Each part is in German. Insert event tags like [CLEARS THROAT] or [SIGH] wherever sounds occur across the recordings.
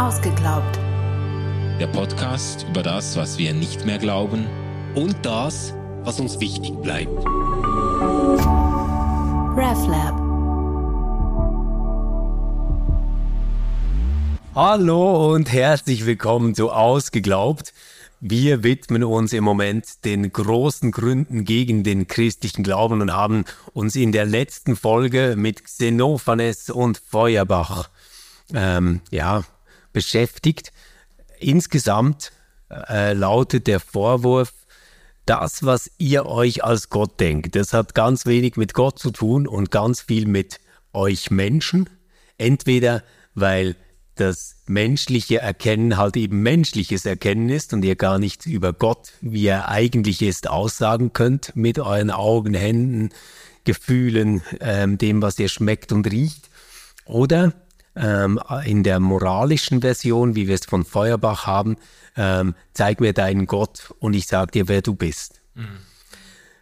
Ausgeglaubt. Der Podcast über das, was wir nicht mehr glauben und das, was uns wichtig bleibt. RefLab. Hallo und herzlich willkommen zu Ausgeglaubt. Wir widmen uns im Moment den großen Gründen gegen den christlichen Glauben und haben uns in der letzten Folge mit Xenophanes und Feuerbach ähm, ja, beschäftigt. Insgesamt äh, lautet der Vorwurf, das, was ihr euch als Gott denkt, das hat ganz wenig mit Gott zu tun und ganz viel mit euch Menschen. Entweder weil das menschliche Erkennen halt eben menschliches Erkennen ist und ihr gar nicht über Gott, wie er eigentlich ist, aussagen könnt mit euren Augen, Händen, Gefühlen, ähm, dem, was ihr schmeckt und riecht. Oder ähm, in der moralischen Version, wie wir es von Feuerbach haben, ähm, zeig mir deinen Gott und ich sag dir, wer du bist. Mhm.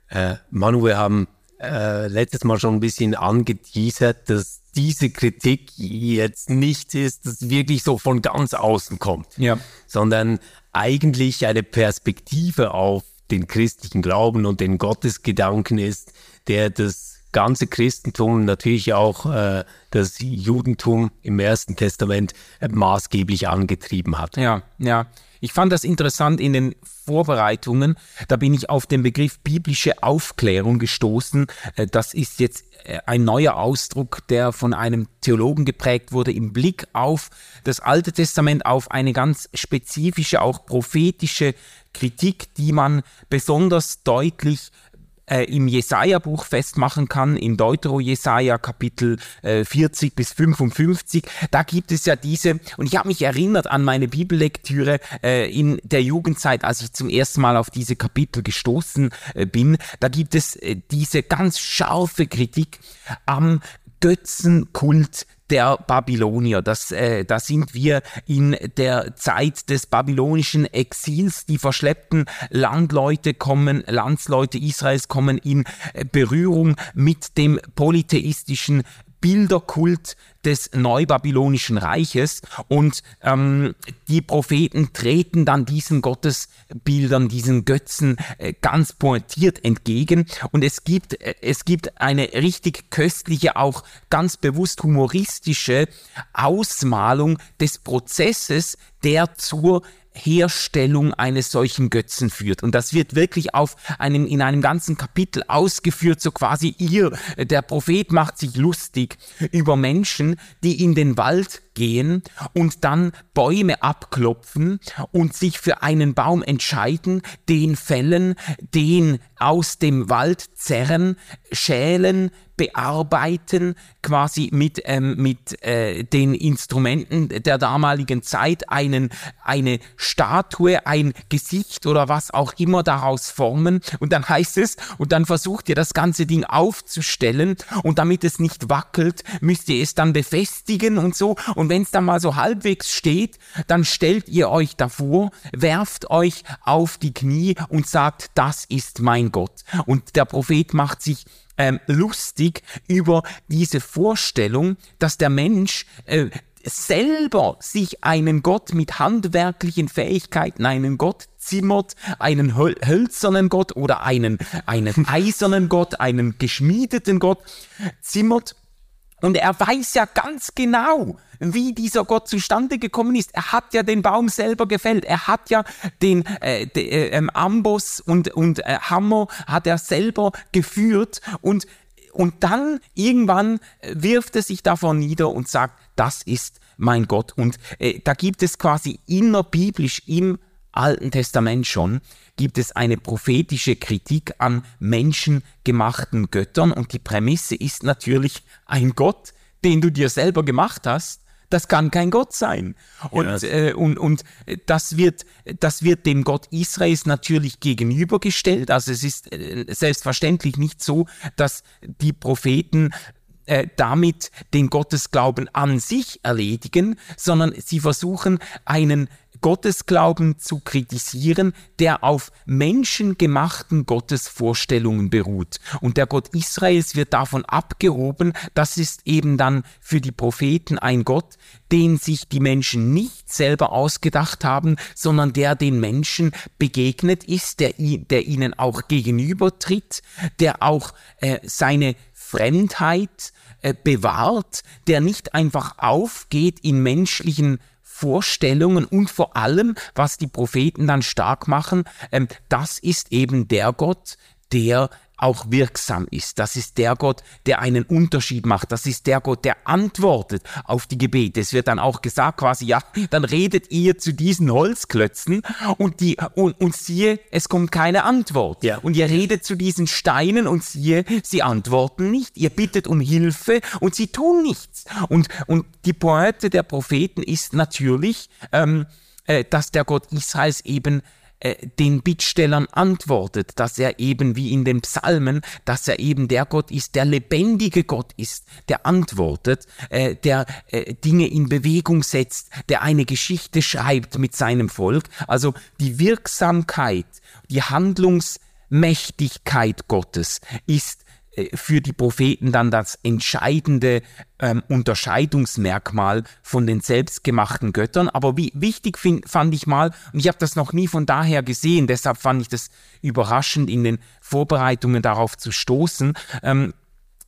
Äh, Manu, wir haben äh, letztes Mal schon ein bisschen angeteasert, dass diese Kritik jetzt nicht ist, dass wirklich so von ganz außen kommt, ja. sondern eigentlich eine Perspektive auf den christlichen Glauben und den Gottesgedanken ist, der das ganze Christentum, natürlich auch äh, das Judentum im Ersten Testament äh, maßgeblich angetrieben hat. Ja, ja. Ich fand das interessant in den Vorbereitungen. Da bin ich auf den Begriff biblische Aufklärung gestoßen. Äh, das ist jetzt äh, ein neuer Ausdruck, der von einem Theologen geprägt wurde im Blick auf das Alte Testament, auf eine ganz spezifische, auch prophetische Kritik, die man besonders deutlich äh, im Jesaja-Buch festmachen kann, in Deutero-Jesaja Kapitel äh, 40 bis 55. Da gibt es ja diese, und ich habe mich erinnert an meine Bibellektüre äh, in der Jugendzeit, als ich zum ersten Mal auf diese Kapitel gestoßen äh, bin. Da gibt es äh, diese ganz scharfe Kritik am Götzenkult der Babylonier. Das, äh, da sind wir in der Zeit des babylonischen Exils. Die verschleppten Landleute kommen, Landsleute Israels kommen in äh, Berührung mit dem polytheistischen Bilderkult des neubabylonischen Reiches. Und ähm, die Propheten treten dann diesen Gottesbildern, diesen Götzen äh, ganz pointiert entgegen. Und es gibt, äh, es gibt eine richtig köstliche, auch ganz bewusst humoristische Ausmalung des Prozesses, der zur Herstellung eines solchen Götzen führt. Und das wird wirklich auf einem, in einem ganzen Kapitel ausgeführt, so quasi ihr, der Prophet macht sich lustig über Menschen, die in den Wald gehen und dann Bäume abklopfen und sich für einen Baum entscheiden, den fällen, den aus dem Wald zerren, schälen, bearbeiten, quasi mit, ähm, mit äh, den Instrumenten der damaligen Zeit einen, eine Statue, ein Gesicht oder was auch immer daraus formen. Und dann heißt es, und dann versucht ihr das ganze Ding aufzustellen und damit es nicht wackelt, müsst ihr es dann befestigen und so. Und wenn es dann mal so halbwegs steht, dann stellt ihr euch davor, werft euch auf die Knie und sagt, das ist mein Gott. Und der Prophet macht sich ähm, lustig über diese Vorstellung, dass der Mensch äh, selber sich einen Gott mit handwerklichen Fähigkeiten, einen Gott zimmert, einen hölzernen Gott oder einen, einen eisernen Gott, einen geschmiedeten Gott zimmert. Und er weiß ja ganz genau, wie dieser Gott zustande gekommen ist. Er hat ja den Baum selber gefällt. Er hat ja den äh, de, äh, ähm, Amboss und, und äh, Hammer hat er selber geführt und und dann irgendwann äh, wirft er sich davon nieder und sagt, das ist mein Gott. Und äh, da gibt es quasi innerbiblisch im Alten Testament schon, gibt es eine prophetische Kritik an menschengemachten Göttern. Und die Prämisse ist natürlich ein Gott, den du dir selber gemacht hast, das kann kein Gott sein. Und, ja. äh, und, und das, wird, das wird dem Gott Israels natürlich gegenübergestellt. Also es ist äh, selbstverständlich nicht so, dass die Propheten äh, damit den Gottesglauben an sich erledigen, sondern sie versuchen einen Gottesglauben zu kritisieren, der auf menschengemachten Gottesvorstellungen beruht. Und der Gott Israels wird davon abgehoben, das ist eben dann für die Propheten ein Gott, den sich die Menschen nicht selber ausgedacht haben, sondern der den Menschen begegnet ist, der, der ihnen auch gegenübertritt, der auch äh, seine Fremdheit äh, bewahrt, der nicht einfach aufgeht in menschlichen Vorstellungen und vor allem, was die Propheten dann stark machen, ähm, das ist eben der Gott, der auch wirksam ist. Das ist der Gott, der einen Unterschied macht. Das ist der Gott, der antwortet auf die Gebete. Es wird dann auch gesagt quasi, ja, dann redet ihr zu diesen Holzklötzen und die, und, und siehe, es kommt keine Antwort. Ja. Und ihr redet zu diesen Steinen und siehe, sie antworten nicht. Ihr bittet um Hilfe und sie tun nichts. Und, und die Pointe der Propheten ist natürlich, ähm, äh, dass der Gott Israels eben äh, den Bittstellern antwortet, dass er eben wie in den Psalmen, dass er eben der Gott ist, der lebendige Gott ist, der antwortet, äh, der äh, Dinge in Bewegung setzt, der eine Geschichte schreibt mit seinem Volk. Also die Wirksamkeit, die Handlungsmächtigkeit Gottes ist für die Propheten dann das entscheidende ähm, Unterscheidungsmerkmal von den selbstgemachten Göttern. Aber wie wichtig find, fand ich mal, und ich habe das noch nie von daher gesehen, deshalb fand ich das überraschend in den Vorbereitungen darauf zu stoßen. Ähm,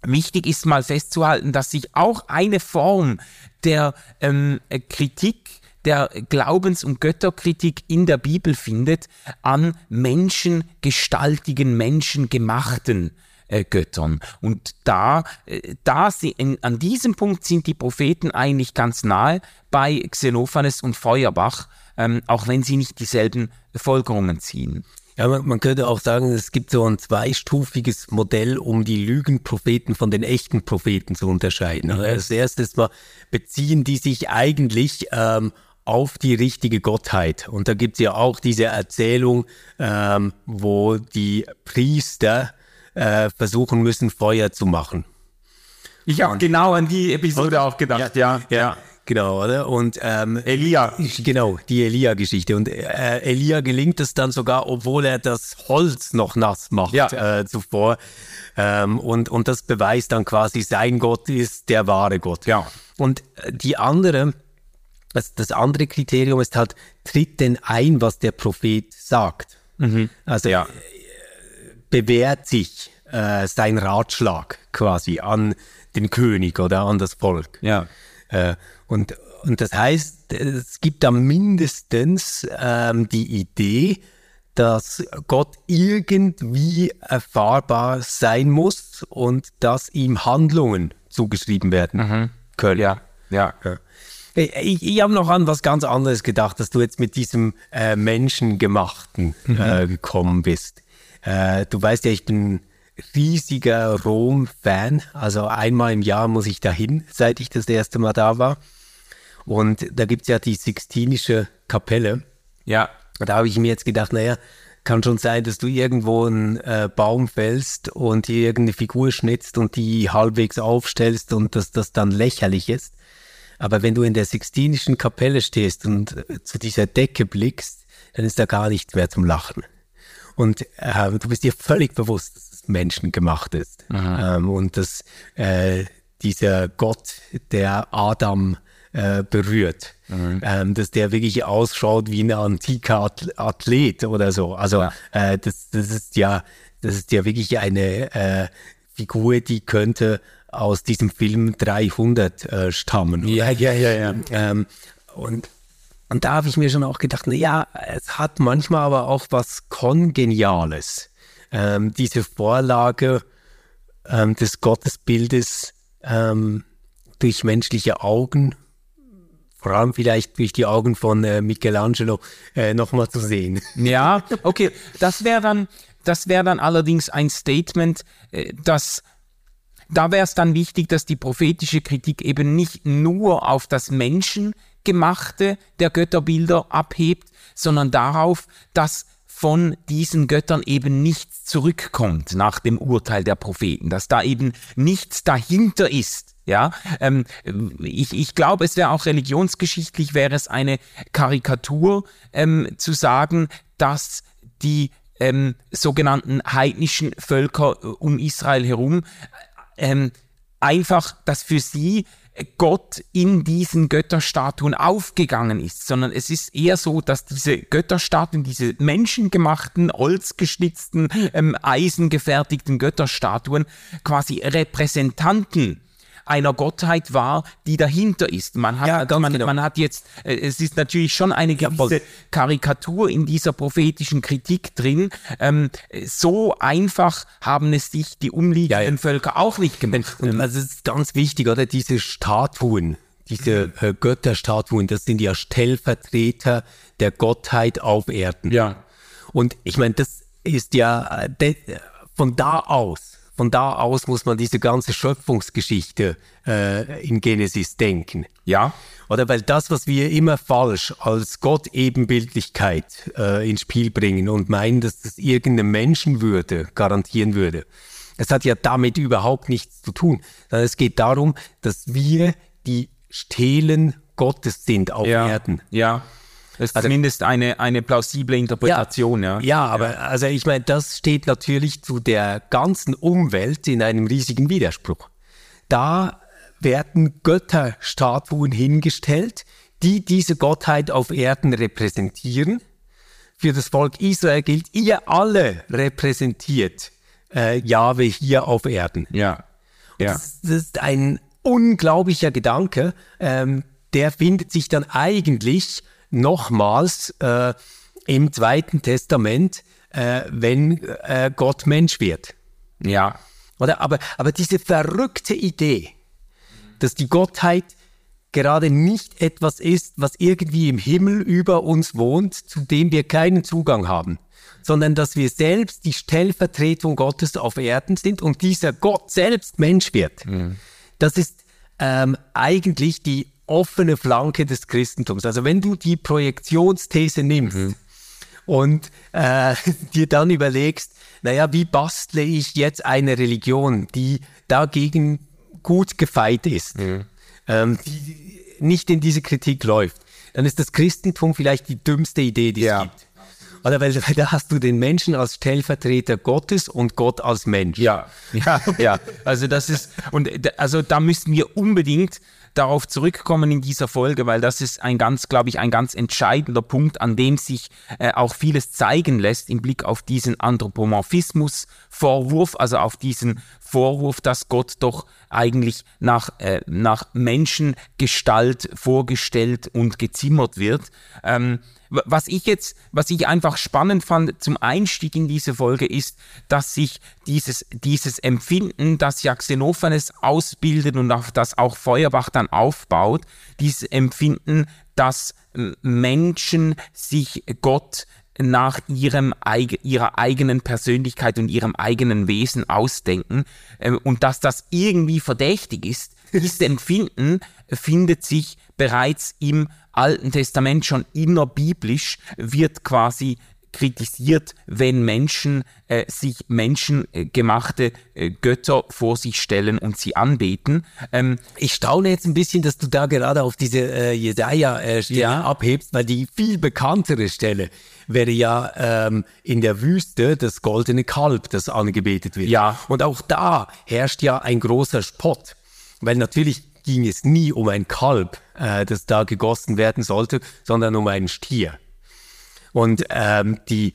wichtig ist mal festzuhalten, dass sich auch eine Form der ähm, Kritik der Glaubens- und Götterkritik in der Bibel findet an menschengestaltigen, menschengemachten äh, Göttern. Und da, äh, da sie in, an diesem Punkt sind die Propheten eigentlich ganz nahe bei Xenophanes und Feuerbach, ähm, auch wenn sie nicht dieselben Folgerungen ziehen. Ja, man, man, könnte auch sagen, es gibt so ein zweistufiges Modell, um die Lügenpropheten von den echten Propheten zu unterscheiden. Also als erstes mal beziehen die sich eigentlich ähm, auf die richtige Gottheit. Und da gibt es ja auch diese Erzählung, ähm, wo die Priester äh, versuchen müssen, Feuer zu machen. Ich habe genau an die Episode auch gedacht, ja. Ja, ja. genau, oder? Und ähm, Elia. Genau, die Elia-Geschichte. Und äh, Elia gelingt es dann sogar, obwohl er das Holz noch nass macht ja. äh, zuvor. Ähm, und, und das beweist dann quasi, sein Gott ist der wahre Gott. Ja. Und äh, die andere, das, das andere Kriterium ist halt, tritt denn ein, was der Prophet sagt. Mhm. Also ja bewährt sich äh, sein Ratschlag quasi an den König oder an das Volk. Ja. Äh, und, und das heißt, es gibt da mindestens ähm, die Idee, dass Gott irgendwie erfahrbar sein muss und dass ihm Handlungen zugeschrieben werden mhm. können. Ja, ja. ja. Ich, ich habe noch an was ganz anderes gedacht, dass du jetzt mit diesem äh, Menschengemachten mhm. äh, gekommen bist. Äh, du weißt ja, ich bin riesiger Rom-Fan. Also einmal im Jahr muss ich dahin, seit ich das erste Mal da war. Und da gibt es ja die Sixtinische Kapelle. Ja. Da habe ich mir jetzt gedacht, naja, kann schon sein, dass du irgendwo einen äh, Baum fällst und hier irgendeine Figur schnitzt und die halbwegs aufstellst und dass das dann lächerlich ist. Aber wenn du in der Sixtinischen Kapelle stehst und äh, zu dieser Decke blickst, dann ist da gar nichts mehr zum Lachen. Und äh, du bist dir völlig bewusst, dass es menschengemacht ist. Ähm, und dass äh, dieser Gott, der Adam äh, berührt, mhm. ähm, dass der wirklich ausschaut wie ein antiker Athlet oder so. Also ja. äh, das, das ist ja, das ist ja wirklich eine äh, Figur, die könnte aus diesem Film 300 äh, stammen. Ja, ja, ja, ja. Ähm, und und da habe ich mir schon auch gedacht, na ja, es hat manchmal aber auch was Kongeniales. Ähm, diese Vorlage ähm, des Gottesbildes ähm, durch menschliche Augen, vor allem vielleicht durch die Augen von äh, Michelangelo, äh, nochmal zu sehen. [LAUGHS] Ja, okay, das wäre dann, das dann allerdings ein Statement, äh, das da wäre es dann wichtig, dass die prophetische Kritik eben nicht nur auf das Menschen Gemachte der Götterbilder abhebt, sondern darauf, dass von diesen Göttern eben nichts zurückkommt nach dem Urteil der Propheten, dass da eben nichts dahinter ist. Ja, ähm, ich, ich glaube, es wäre auch religionsgeschichtlich wäre es eine Karikatur ähm, zu sagen, dass die ähm, sogenannten heidnischen Völker äh, um Israel herum ähm, einfach, dass für sie Gott in diesen Götterstatuen aufgegangen ist, sondern es ist eher so, dass diese Götterstatuen, diese menschengemachten, holzgeschnitzten, ähm, eisengefertigten Götterstatuen quasi Repräsentanten einer Gottheit war, die dahinter ist. Man hat, ja, man, genau. man, hat jetzt, äh, es ist natürlich schon eine gewisse ja, Karikatur in dieser prophetischen Kritik drin. Ähm, so einfach haben es sich die umliegenden ja, Völker auch nicht gemacht. Und also es ist ganz wichtig, oder? Diese Statuen, diese äh, Götterstatuen, das sind ja Stellvertreter der Gottheit auf Erden. Ja. Und ich meine, das ist ja äh, von da aus von da aus muss man diese ganze Schöpfungsgeschichte äh, in Genesis denken. Ja. Oder weil das, was wir immer falsch als Gott-Ebenbildlichkeit äh, ins Spiel bringen und meinen, dass das irgendeine Menschenwürde garantieren würde, es hat ja damit überhaupt nichts zu tun. Sondern es geht darum, dass wir die Stelen Gottes sind auf ja. Erden. Ja. Das ist also, zumindest eine, eine plausible Interpretation, ja. Ja, ja aber ja. also ich meine, das steht natürlich zu der ganzen Umwelt in einem riesigen Widerspruch. Da werden Götterstatuen hingestellt, die diese Gottheit auf Erden repräsentieren. Für das Volk Israel gilt, ihr alle repräsentiert äh, Jahwe hier auf Erden. Ja. ja. Das, das, ist ein unglaublicher Gedanke. Ähm, der findet sich dann eigentlich nochmals äh, im Zweiten Testament, äh, wenn äh, Gott Mensch wird. Ja. Oder? Aber, aber diese verrückte Idee, dass die Gottheit gerade nicht etwas ist, was irgendwie im Himmel über uns wohnt, zu dem wir keinen Zugang haben, sondern dass wir selbst die Stellvertretung Gottes auf Erden sind und dieser Gott selbst Mensch wird. Mhm. Das ist ähm, eigentlich die offene Flanke des Christentums. Also wenn du die Projektionsthese nimmst mhm. und äh, [LAUGHS] dir dann überlegst, naja, wie bastle ich jetzt eine Religion, die dagegen gut gefeit ist, mhm. ähm, die nicht in diese Kritik läuft, dann ist das Christentum vielleicht die dümmste Idee, die ja. es gibt. Oder weil, weil, da hast du den Menschen als Stellvertreter Gottes und Gott als Mensch. Ja, ja, [LAUGHS] ja. Also das ist, und also da müssen wir unbedingt darauf zurückkommen in dieser Folge, weil das ist ein ganz, glaube ich, ein ganz entscheidender Punkt, an dem sich äh, auch vieles zeigen lässt im Blick auf diesen Anthropomorphismus-Vorwurf, also auf diesen Vorwurf, dass Gott doch eigentlich nach, äh, nach Menschengestalt vorgestellt und gezimmert wird. Ähm, was ich jetzt, was ich einfach spannend fand zum Einstieg in diese Folge ist, dass sich dieses, dieses Empfinden, das ja Xenophanes ausbildet und auf das auch Feuerbach dann aufbaut, dieses Empfinden, dass Menschen sich Gott nach ihrem, ihrer eigenen Persönlichkeit und ihrem eigenen Wesen ausdenken äh, und dass das irgendwie verdächtig ist. [LAUGHS] Dieses Empfinden findet sich bereits im Alten Testament schon innerbiblisch, wird quasi kritisiert, wenn Menschen äh, sich menschengemachte äh, Götter vor sich stellen und sie anbeten. Ähm, ich staune jetzt ein bisschen, dass du da gerade auf diese äh, Jesaja-Stelle ja. abhebst, weil die viel bekanntere Stelle wäre ja ähm, in der Wüste das goldene Kalb, das angebetet wird. Ja. Und auch da herrscht ja ein großer Spott, weil natürlich ging es nie um ein Kalb, äh, das da gegossen werden sollte, sondern um einen Stier. Und ähm, die,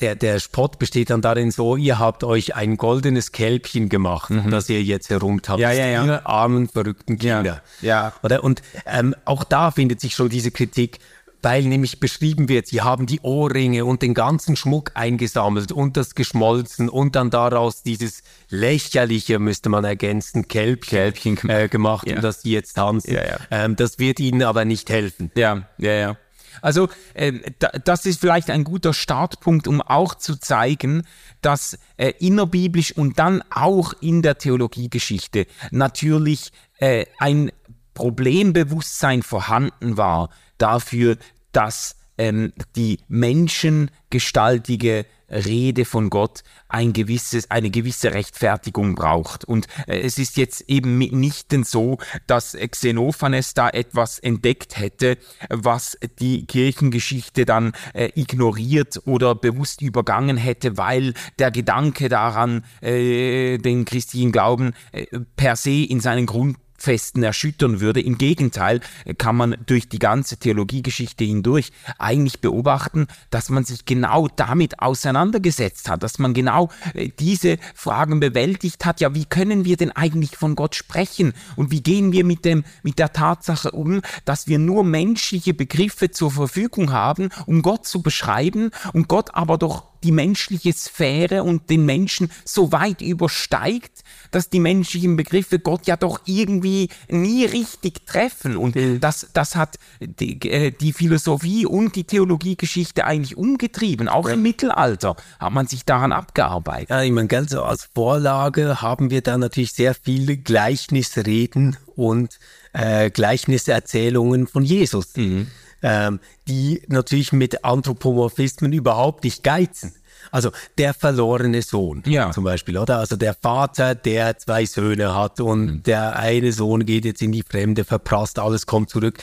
der, der Spott besteht dann darin so, ihr habt euch ein goldenes Kälbchen gemacht, mhm. das ihr jetzt herumtabt. Ja, ja, ja. Ihr armen, verrückten Kinder. Ja. ja. Oder? Und ähm, auch da findet sich schon diese Kritik, weil nämlich beschrieben wird, sie haben die Ohrringe und den ganzen Schmuck eingesammelt und das geschmolzen und dann daraus dieses lächerliche, müsste man ergänzen, Kälbchen, Kälbchen äh, gemacht, ja. und das sie jetzt tanzen. Ja, ja. Ähm, das wird ihnen aber nicht helfen. Ja, ja, ja. Also äh, das ist vielleicht ein guter Startpunkt, um auch zu zeigen, dass äh, innerbiblisch und dann auch in der Theologiegeschichte natürlich äh, ein Problembewusstsein vorhanden war dafür, dass ähm, die menschengestaltige Rede von Gott ein gewisses, eine gewisse Rechtfertigung braucht. Und äh, es ist jetzt eben mitnichten so, dass Xenophanes da etwas entdeckt hätte, was die Kirchengeschichte dann äh, ignoriert oder bewusst übergangen hätte, weil der Gedanke daran, äh, den christlichen Glauben äh, per se in seinen Grund Festen erschüttern würde. Im Gegenteil kann man durch die ganze Theologiegeschichte hindurch eigentlich beobachten, dass man sich genau damit auseinandergesetzt hat, dass man genau äh, diese Fragen bewältigt hat. Ja, wie können wir denn eigentlich von Gott sprechen? Und wie gehen wir mit dem, mit der Tatsache um, dass wir nur menschliche Begriffe zur Verfügung haben, um Gott zu beschreiben und Gott aber doch die menschliche Sphäre und den Menschen so weit übersteigt, dass die menschlichen Begriffe Gott ja doch irgendwie nie richtig treffen. Und das, das hat die, äh, die Philosophie und die Theologiegeschichte eigentlich umgetrieben. Auch im Mittelalter hat man sich daran abgearbeitet. Ja, ich meine, ganz so als Vorlage haben wir da natürlich sehr viele Gleichnisreden und äh, Gleichniserzählungen von Jesus. Mhm ähm, die natürlich mit Anthropomorphismen überhaupt nicht geizen. Also der verlorene Sohn ja. zum Beispiel, oder? Also der Vater, der zwei Söhne hat und mhm. der eine Sohn geht jetzt in die Fremde, verprasst, alles kommt zurück.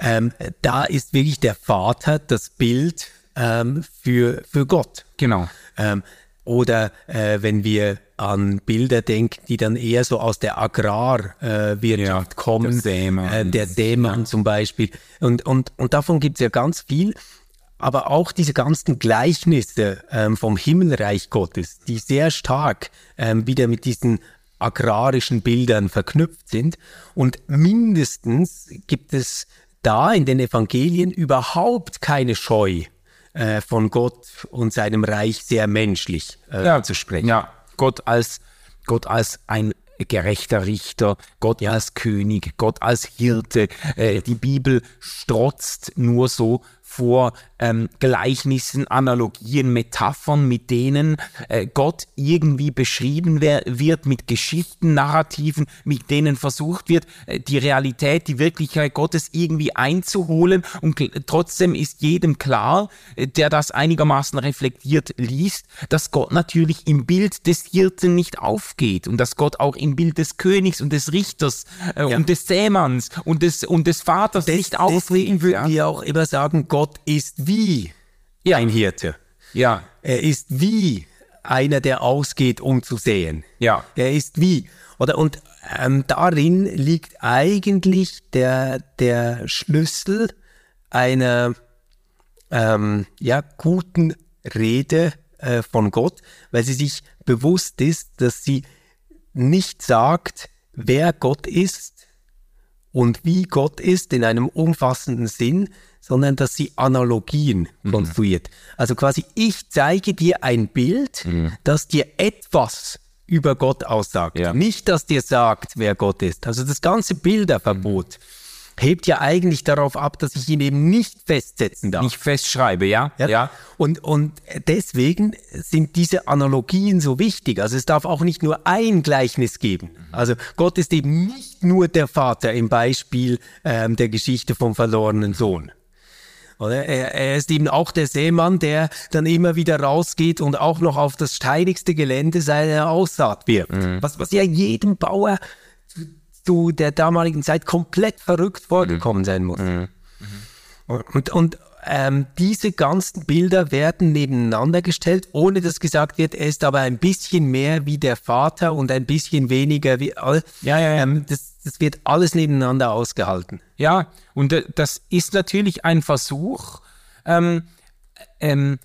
Ähm, da ist wirklich der Vater das Bild ähm, für, für Gott. Genau. Ähm, oder äh, wenn wir an Bilder denken, die dann eher so aus der Agrarwirtschaft äh, kommen, der Dämon, äh, der Dämon ja. zum Beispiel. Und, und, und davon gibt es ja ganz viel. Aber auch diese ganzen Gleichnisse ähm, vom Himmelreich Gottes, die sehr stark ähm, wieder mit diesen agrarischen Bildern verknüpft sind. Und mindestens gibt es da in den Evangelien überhaupt keine Scheu äh, von Gott und seinem Reich sehr menschlich äh, ja, zu sprechen. Ja, Gott als, Gott als ein gerechter Richter, Gott ja. als König, Gott als Hirte. Äh, die Bibel strotzt nur so vor ähm, Gleichnissen, Analogien, Metaphern, mit denen äh, Gott irgendwie beschrieben wird, mit Geschichten, Narrativen, mit denen versucht wird, äh, die Realität, die Wirklichkeit Gottes irgendwie einzuholen. Und trotzdem ist jedem klar, äh, der das einigermaßen reflektiert liest, dass Gott natürlich im Bild des Hirten nicht aufgeht und dass Gott auch im Bild des Königs und des Richters äh, ja. und des Sämanns und des, und des Vaters des, nicht aufgeht. Deswegen würden ja. wir auch immer sagen, Gott ist wie ja. ein Hirte. Ja. Er ist wie einer, der ausgeht, um zu sehen. Ja. Er ist wie. Oder und ähm, darin liegt eigentlich der, der Schlüssel einer ähm, ja, guten Rede äh, von Gott, weil sie sich bewusst ist, dass sie nicht sagt, wer Gott ist und wie Gott ist in einem umfassenden Sinn, sondern dass sie Analogien mhm. konstruiert. Also quasi, ich zeige dir ein Bild, mhm. das dir etwas über Gott aussagt. Ja. Nicht, dass dir sagt, wer Gott ist. Also das ganze Bilderverbot. Mhm hebt ja eigentlich darauf ab, dass ich ihn eben nicht festsetzen darf. Nicht festschreibe, ja? ja? ja. Und, und deswegen sind diese Analogien so wichtig. Also es darf auch nicht nur ein Gleichnis geben. Also Gott ist eben nicht nur der Vater im Beispiel ähm, der Geschichte vom verlorenen Sohn. Oder? Er, er ist eben auch der Seemann, der dann immer wieder rausgeht und auch noch auf das steinigste Gelände seine Aussaat wirft. Mhm. Was, was ja jedem Bauer zu der damaligen Zeit komplett verrückt vorgekommen sein muss. Mhm. Und, und ähm, diese ganzen Bilder werden nebeneinander gestellt, ohne dass gesagt wird, er ist aber ein bisschen mehr wie der Vater und ein bisschen weniger wie. Ja, ja, ja. Ähm, das, das wird alles nebeneinander ausgehalten. Ja, und äh, das ist natürlich ein Versuch, ähm, ähm,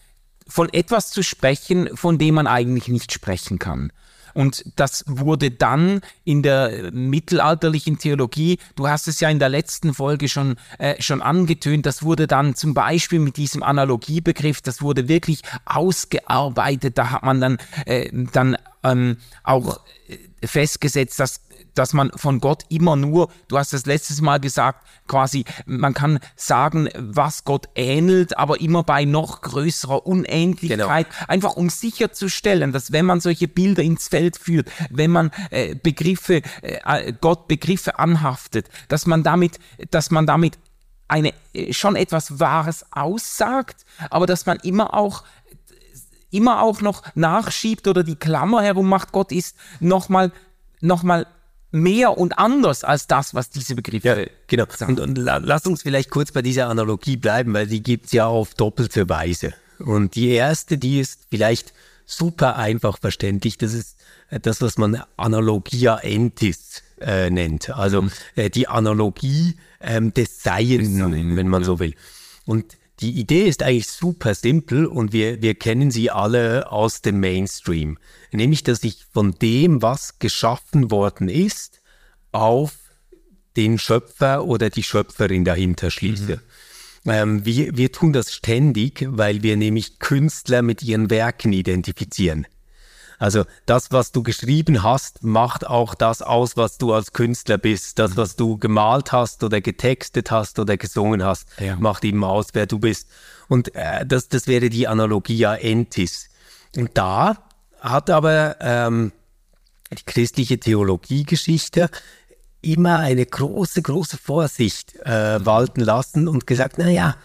von etwas zu sprechen, von dem man eigentlich nicht sprechen kann. Und das wurde dann in der mittelalterlichen Theologie, du hast es ja in der letzten Folge schon, äh, schon angetönt, das wurde dann zum Beispiel mit diesem Analogiebegriff, das wurde wirklich ausgearbeitet. Da hat man dann, äh, dann ähm, auch äh, festgesetzt, dass dass man von Gott immer nur, du hast es letztes Mal gesagt, quasi, man kann sagen, was Gott ähnelt, aber immer bei noch größerer Unähnlichkeit, genau. einfach um sicherzustellen, dass wenn man solche Bilder ins Feld führt, wenn man äh, Begriffe, äh, Gott Begriffe anhaftet, dass man damit, dass man damit eine äh, schon etwas Wahres aussagt, aber dass man immer auch immer auch noch nachschiebt oder die Klammer herum macht, Gott ist nochmal noch mal mehr und anders als das, was diese Begriffe ja, genau. Und, und lass uns vielleicht kurz bei dieser Analogie bleiben, weil die gibt es ja auf doppelte Weise. Und die erste, die ist vielleicht super einfach verständlich, das ist äh, das, was man Analogia entis äh, nennt. Also mhm. äh, die Analogie ähm, des Seiens, wenn man so will. Und die Idee ist eigentlich super simpel und wir, wir kennen sie alle aus dem Mainstream. Nämlich, dass ich von dem, was geschaffen worden ist, auf den Schöpfer oder die Schöpferin dahinter schließe. Mhm. Ähm, wir, wir tun das ständig, weil wir nämlich Künstler mit ihren Werken identifizieren. Also das, was du geschrieben hast, macht auch das aus, was du als Künstler bist. Das, was du gemalt hast oder getextet hast oder gesungen hast, ja. macht eben aus, wer du bist. Und äh, das, das wäre die Analogia entis. Und da hat aber ähm, die christliche Theologiegeschichte immer eine große, große Vorsicht äh, walten lassen und gesagt, na ja,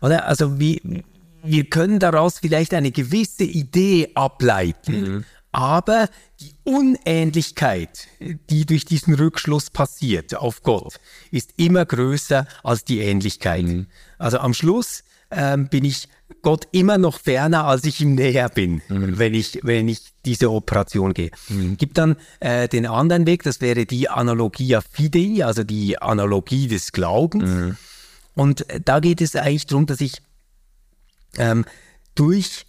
oder? Also wie, wir können daraus vielleicht eine gewisse Idee ableiten. Mhm. Aber die Unähnlichkeit, die durch diesen Rückschluss passiert auf Gott, ist immer größer als die Ähnlichkeit. Mhm. Also am Schluss ähm, bin ich Gott immer noch ferner, als ich ihm näher bin, mhm. wenn, ich, wenn ich diese Operation gehe. Mhm. Gibt dann äh, den anderen Weg, das wäre die Analogia Fidei, also die Analogie des Glaubens. Mhm. Und äh, da geht es eigentlich darum, dass ich ähm, durch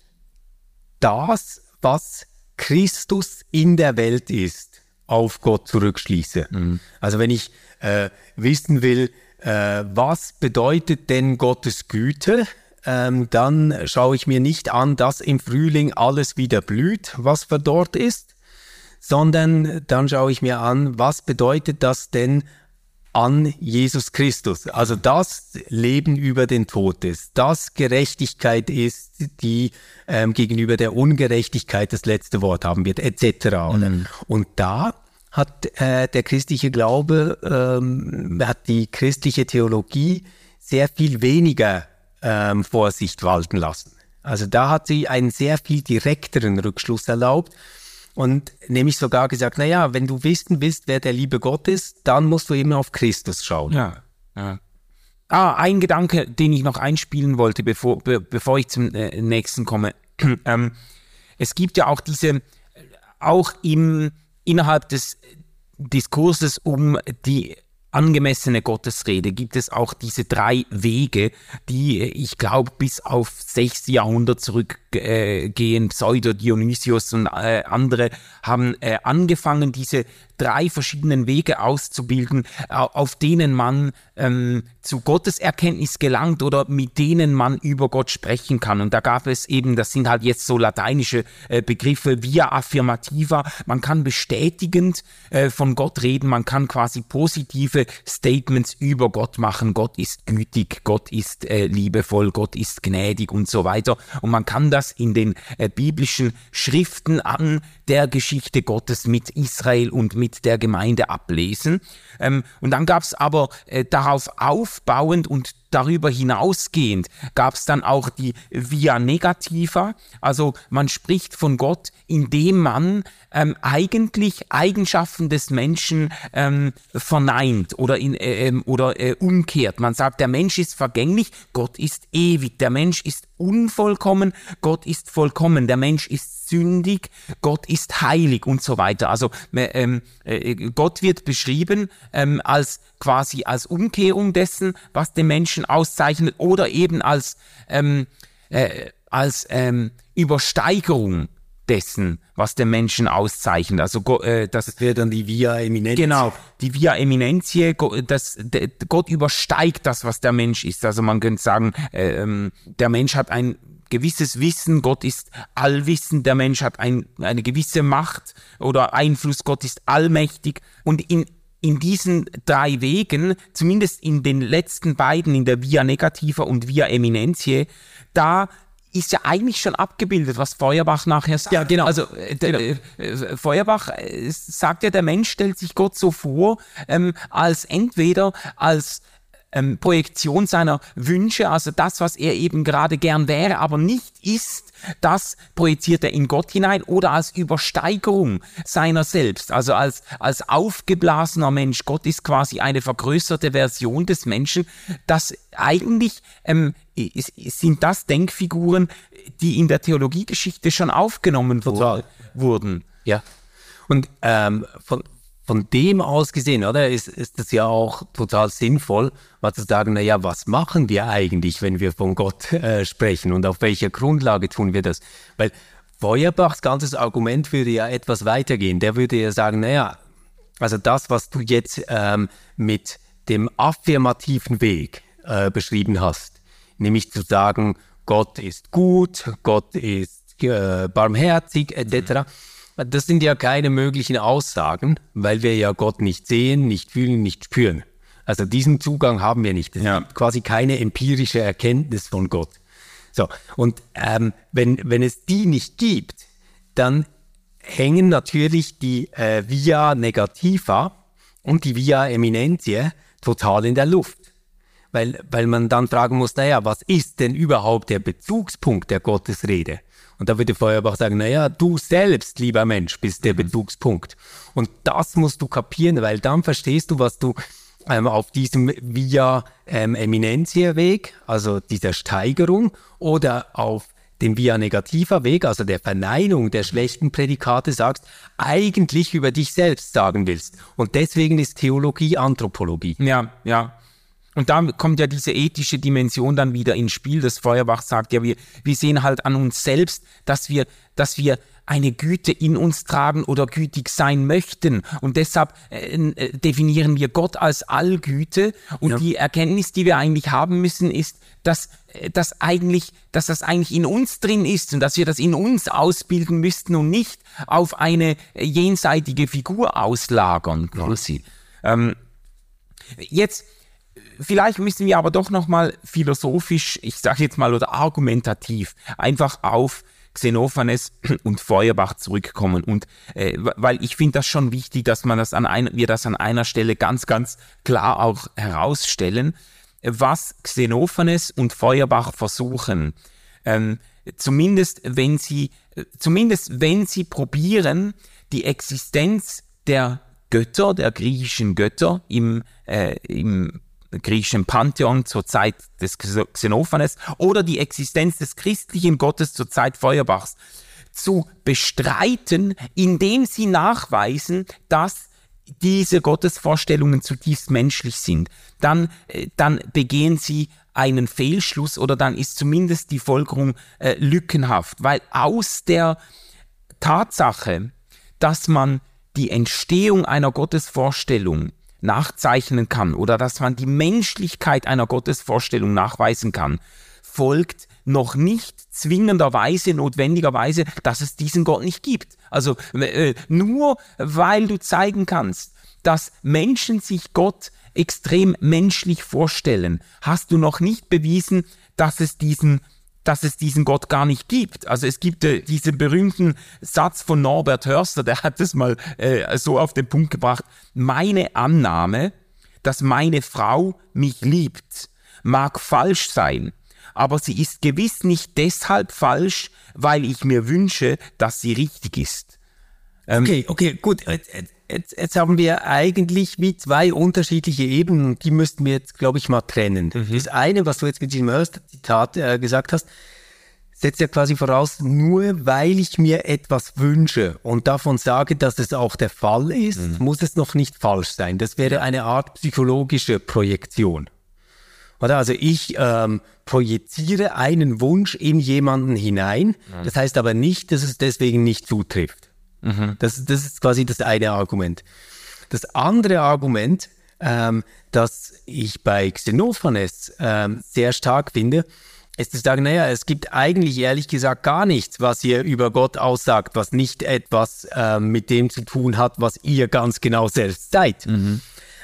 das, was Christus in der Welt ist, auf Gott zurückschließe. Mhm. Also wenn ich äh, wissen will, äh, was bedeutet denn Gottes Güte, ähm, dann schaue ich mir nicht an, dass im Frühling alles wieder blüht, was verdorrt ist, sondern dann schaue ich mir an, was bedeutet das denn an Jesus Christus. Also das Leben über den Tod ist, das Gerechtigkeit ist, die ähm, gegenüber der Ungerechtigkeit das letzte Wort haben wird, etc. Mhm. Und da hat äh, der christliche Glaube, ähm, hat die christliche Theologie sehr viel weniger ähm, Vorsicht walten lassen. Also da hat sie einen sehr viel direkteren Rückschluss erlaubt und nämlich sogar gesagt, naja, wenn du wissen willst, wer der liebe Gott ist, dann musst du eben auf Christus schauen. Ja, ja. Ah, ein Gedanke, den ich noch einspielen wollte, bevor, be, bevor ich zum äh, nächsten komme. [CLEARS THROAT] ähm, es gibt ja auch diese, auch im, innerhalb des Diskurses um die angemessene Gottesrede gibt es auch diese drei Wege, die ich glaube bis auf sechs Jahrhundert zurückgehen. Pseudo Dionysius und äh, andere haben äh, angefangen, diese drei verschiedenen Wege auszubilden, auf denen man ähm, zu Gotteserkenntnis gelangt oder mit denen man über Gott sprechen kann. Und da gab es eben, das sind halt jetzt so lateinische äh, Begriffe, via affirmativa. Man kann bestätigend äh, von Gott reden, man kann quasi positive Statements über Gott machen. Gott ist gütig, Gott ist äh, liebevoll, Gott ist gnädig und so weiter. Und man kann das in den äh, biblischen Schriften an der Geschichte Gottes mit Israel und mit mit der Gemeinde ablesen. Ähm, und dann gab es aber äh, darauf aufbauend und darüber hinausgehend gab es dann auch die Via Negativa. Also man spricht von Gott, indem man ähm, eigentlich Eigenschaften des Menschen ähm, verneint oder, in, äh, ähm, oder äh, umkehrt. Man sagt, der Mensch ist vergänglich, Gott ist ewig. Der Mensch ist unvollkommen, Gott ist vollkommen. Der Mensch ist sündig, Gott ist heilig und so weiter. Also ähm, äh, Gott wird beschrieben ähm, als quasi als Umkehrung dessen, was den Menschen auszeichnet oder eben als, ähm, äh, als ähm, Übersteigerung dessen, was den Menschen auszeichnet. Also äh, das, das wäre dann die Via Eminentia. Genau, die Via Eminentia, das, der, Gott übersteigt das, was der Mensch ist. Also man könnte sagen, äh, der Mensch hat ein gewisses Wissen, Gott ist allwissend, der Mensch hat ein, eine gewisse Macht oder Einfluss, Gott ist allmächtig. Und in in diesen drei Wegen, zumindest in den letzten beiden, in der Via Negativa und Via Eminentiae, da ist ja eigentlich schon abgebildet, was Feuerbach nachher sagt. Ja, genau. Also äh, genau. Äh, Feuerbach äh, sagt ja, der Mensch stellt sich Gott so vor, ähm, als entweder als ähm, Projektion seiner Wünsche, also das, was er eben gerade gern wäre, aber nicht ist, das projiziert er in Gott hinein oder als Übersteigerung seiner selbst, also als, als aufgeblasener Mensch. Gott ist quasi eine vergrößerte Version des Menschen. Das eigentlich ähm, sind das Denkfiguren, die in der Theologiegeschichte schon aufgenommen wurden. Ja. Und ähm, von, von dem aus gesehen, oder, ist, ist es ja auch total sinnvoll, mal zu sagen, na ja, was machen wir eigentlich, wenn wir von Gott äh, sprechen und auf welcher Grundlage tun wir das? Weil Feuerbachs ganzes Argument würde ja etwas weitergehen. Der würde ja sagen, na ja, also das, was du jetzt ähm, mit dem affirmativen Weg äh, beschrieben hast, nämlich zu sagen, Gott ist gut, Gott ist äh, barmherzig etc. Mhm das sind ja keine möglichen Aussagen, weil wir ja Gott nicht sehen, nicht fühlen, nicht spüren. Also diesen Zugang haben wir nicht. Es ja. gibt quasi keine empirische Erkenntnis von Gott. So, und ähm, wenn, wenn es die nicht gibt, dann hängen natürlich die äh, Via Negativa und die Via Eminentie total in der Luft. Weil, weil man dann fragen muss, naja, was ist denn überhaupt der Bezugspunkt der Gottesrede? Und da würde Feuerbach sagen, naja, du selbst, lieber Mensch, bist der mhm. Bezugspunkt. Und das musst du kapieren, weil dann verstehst du, was du ähm, auf diesem Via ähm, Eminentia Weg, also dieser Steigerung, oder auf dem Via Negativa Weg, also der Verneinung der schlechten Prädikate sagst, eigentlich über dich selbst sagen willst. Und deswegen ist Theologie Anthropologie. Ja, ja. Und da kommt ja diese ethische Dimension dann wieder ins Spiel. Das Feuerbach sagt ja, wir, wir sehen halt an uns selbst, dass wir, dass wir eine Güte in uns tragen oder gütig sein möchten. Und deshalb äh, äh, definieren wir Gott als Allgüte. Und ja. die Erkenntnis, die wir eigentlich haben müssen, ist, dass, äh, dass, eigentlich, dass das eigentlich in uns drin ist und dass wir das in uns ausbilden müssten und nicht auf eine äh, jenseitige Figur auslagern. Quasi. Ja. Ähm, jetzt Vielleicht müssen wir aber doch nochmal philosophisch, ich sage jetzt mal, oder argumentativ einfach auf Xenophanes [CLEARS THROAT] und Feuerbach zurückkommen. Und äh, weil ich finde das schon wichtig, dass man das an ein, wir das an einer Stelle ganz, ganz klar auch herausstellen, was Xenophanes und Feuerbach versuchen. Ähm, zumindest wenn sie, zumindest wenn sie probieren, die Existenz der Götter, der griechischen Götter im, äh, im griechischen Pantheon zur Zeit des Xenophanes oder die Existenz des christlichen Gottes zur Zeit Feuerbachs zu bestreiten, indem sie nachweisen, dass diese Gottesvorstellungen zutiefst menschlich sind, dann, äh, dann begehen sie einen Fehlschluss oder dann ist zumindest die Folgerung äh, lückenhaft, weil aus der Tatsache, dass man die Entstehung einer Gottesvorstellung nachzeichnen kann oder dass man die Menschlichkeit einer Gottesvorstellung nachweisen kann, folgt noch nicht zwingenderweise, notwendigerweise, dass es diesen Gott nicht gibt. Also äh, nur weil du zeigen kannst, dass Menschen sich Gott extrem menschlich vorstellen, hast du noch nicht bewiesen, dass es diesen dass es diesen Gott gar nicht gibt. Also es gibt äh, diesen berühmten Satz von Norbert Hörster, der hat es mal äh, so auf den Punkt gebracht. Meine Annahme, dass meine Frau mich liebt, mag falsch sein, aber sie ist gewiss nicht deshalb falsch, weil ich mir wünsche, dass sie richtig ist. Ähm, okay, okay, gut. Jetzt, jetzt, haben wir eigentlich wie zwei unterschiedliche Ebenen, die müssten wir jetzt, glaube ich, mal trennen. Mhm. Das eine, was du jetzt mit diesem Zitat äh, gesagt hast, setzt ja quasi voraus, nur weil ich mir etwas wünsche und davon sage, dass es auch der Fall ist, mhm. muss es noch nicht falsch sein. Das wäre eine Art psychologische Projektion. Oder? Also ich ähm, projiziere einen Wunsch in jemanden hinein, mhm. das heißt aber nicht, dass es deswegen nicht zutrifft. Mhm. Das, das ist quasi das eine Argument. Das andere Argument, ähm, das ich bei Xenophanes ähm, sehr stark finde, ist zu sagen, naja, es gibt eigentlich ehrlich gesagt gar nichts, was ihr über Gott aussagt, was nicht etwas ähm, mit dem zu tun hat, was ihr ganz genau selbst seid. Mhm.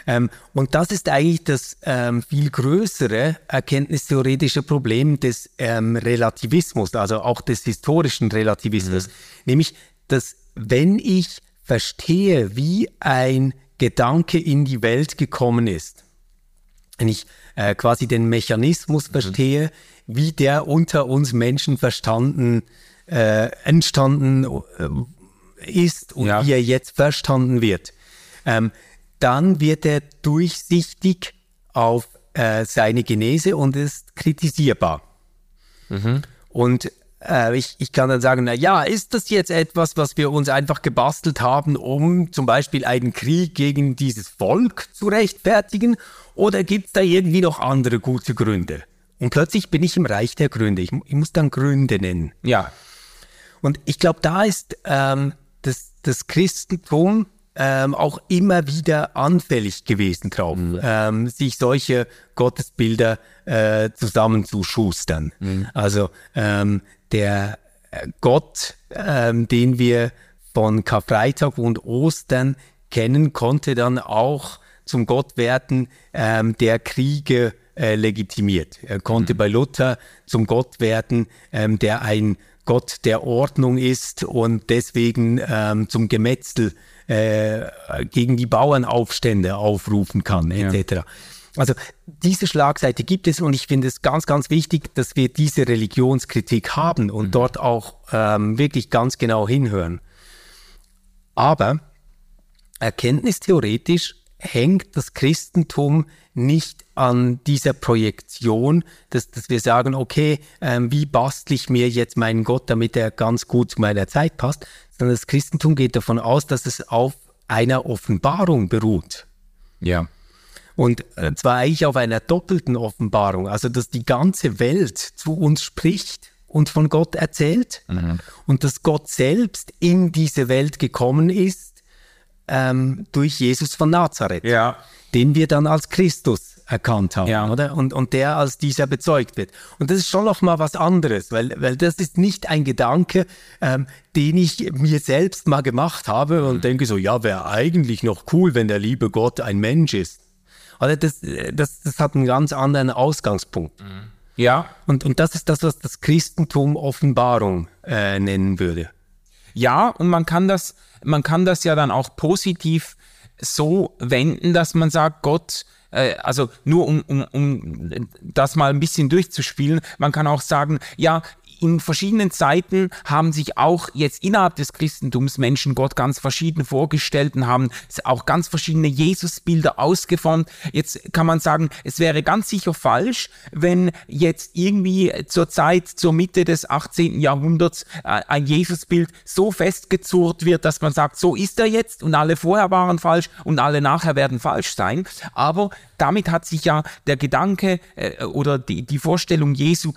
Ähm, und das ist eigentlich das ähm, viel größere erkenntnistheoretische Problem des ähm, Relativismus, also auch des historischen Relativismus, mhm. nämlich dass wenn ich verstehe, wie ein Gedanke in die Welt gekommen ist, wenn ich äh, quasi den Mechanismus Mhm. verstehe, wie der unter uns Menschen verstanden, äh, entstanden äh, ist und Ja. wie er jetzt verstanden wird, ähm, dann wird er durchsichtig auf äh, seine Genese und ist kritisierbar. Und äh, ich, ich kann dann sagen, na ja, ist das jetzt etwas, was wir uns einfach gebastelt haben, um zum Beispiel einen Krieg gegen dieses Volk zu rechtfertigen? Oder gibt es da irgendwie noch andere gute Gründe? Und plötzlich bin ich im Reich der Gründe. Ich, ich muss dann Gründe nennen. Ja, Und ich glaube, da ist ähm, das, das Christentum ähm, auch immer wieder anfällig gewesen drauf, ähm, sich solche Gottesbilder äh, zusammenzuschustern. Also ähm, der äh, Gott, ähm, den wir von Karfreitag und Ostern kennen, konnte dann auch zum Gott werden, ähm, der Kriege äh, legitimiert. Er konnte bei Luther zum Gott werden, ähm, der ein Gott der Ordnung ist und deswegen ähm, zum Gemetzel äh, gegen die Bauernaufstände aufrufen kann, etc. Also diese Schlagseite gibt es und ich finde es ganz, ganz wichtig, dass wir diese Religionskritik haben und dort auch ähm, wirklich ganz genau hinhören. Aber erkenntnistheoretisch hängt das Christentum nicht an dieser Projektion, dass, dass wir sagen, okay, ähm, wie bastle ich mir jetzt meinen Gott, damit er ganz gut zu meiner Zeit passt, sondern das Christentum geht davon aus, dass es auf einer Offenbarung beruht. ja. Und äh, zwar eigentlich auf einer doppelten Offenbarung, also dass die ganze Welt zu uns spricht und von Gott erzählt und dass Gott selbst in diese Welt gekommen ist ähm, durch Jesus von Nazareth, Ja. den wir dann als Christus erkannt haben, Ja. oder? Und, und der als dieser bezeugt wird. Und das ist schon noch mal was anderes, weil, weil das ist nicht ein Gedanke, ähm, den ich mir selbst mal gemacht habe und denke so, ja, wäre eigentlich noch cool, wenn der liebe Gott ein Mensch ist. Oder das, äh, das, das hat einen ganz anderen Ausgangspunkt. Ja. Und, und das ist das, was das Christentum Offenbarung äh, nennen würde. Ja, und man kann das, man kann das ja dann auch positiv so wenden, dass man sagt, Gott, äh, also nur um, um, um das mal ein bisschen durchzuspielen, man kann auch sagen, ja, in verschiedenen Zeiten haben sich auch jetzt innerhalb des Christentums Menschen Gott ganz verschieden vorgestellt und haben auch ganz verschiedene Jesusbilder ausgeformt. Jetzt kann man sagen, es wäre ganz sicher falsch, wenn jetzt irgendwie zur Zeit, zur Mitte des 18. Jahrhunderts äh, ein Jesusbild so festgezurrt wird, dass man sagt, so ist er jetzt und alle vorher waren falsch und alle nachher werden falsch sein. Aber damit hat sich ja der Gedanke äh, oder die, die Vorstellung Jesu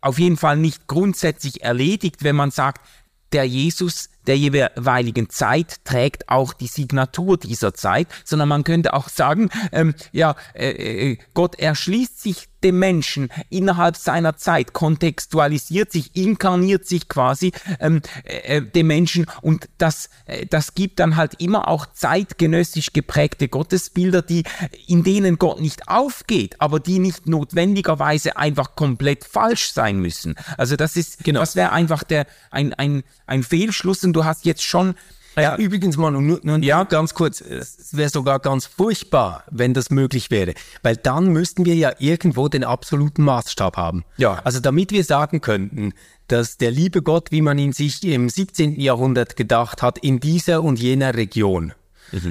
auf jeden Fall nicht grundsätzlich erledigt, wenn man sagt, der Jesus der jeweiligen Zeit trägt auch die Signatur dieser Zeit, sondern man könnte auch sagen, ähm, ja, äh, äh, Gott erschließt sich dem Menschen innerhalb seiner Zeit, kontextualisiert sich, inkarniert sich quasi ähm, äh, dem Menschen und das, äh, das gibt dann halt immer auch zeitgenössisch geprägte Gottesbilder, die, in denen Gott nicht aufgeht, aber die nicht notwendigerweise einfach komplett falsch sein müssen. Also das ist, Genau. das wäre einfach der, ein, ein, ein Fehlschluss und du hast jetzt schon Ja, übrigens, Manu, nur, nur Ja. ganz kurz, es wäre sogar ganz furchtbar, wenn das möglich wäre, weil dann müssten wir ja irgendwo den absoluten Maßstab haben. Ja. Also damit wir sagen könnten, dass der liebe Gott, wie man ihn sich im 17. Jahrhundert gedacht hat, in dieser und jener Region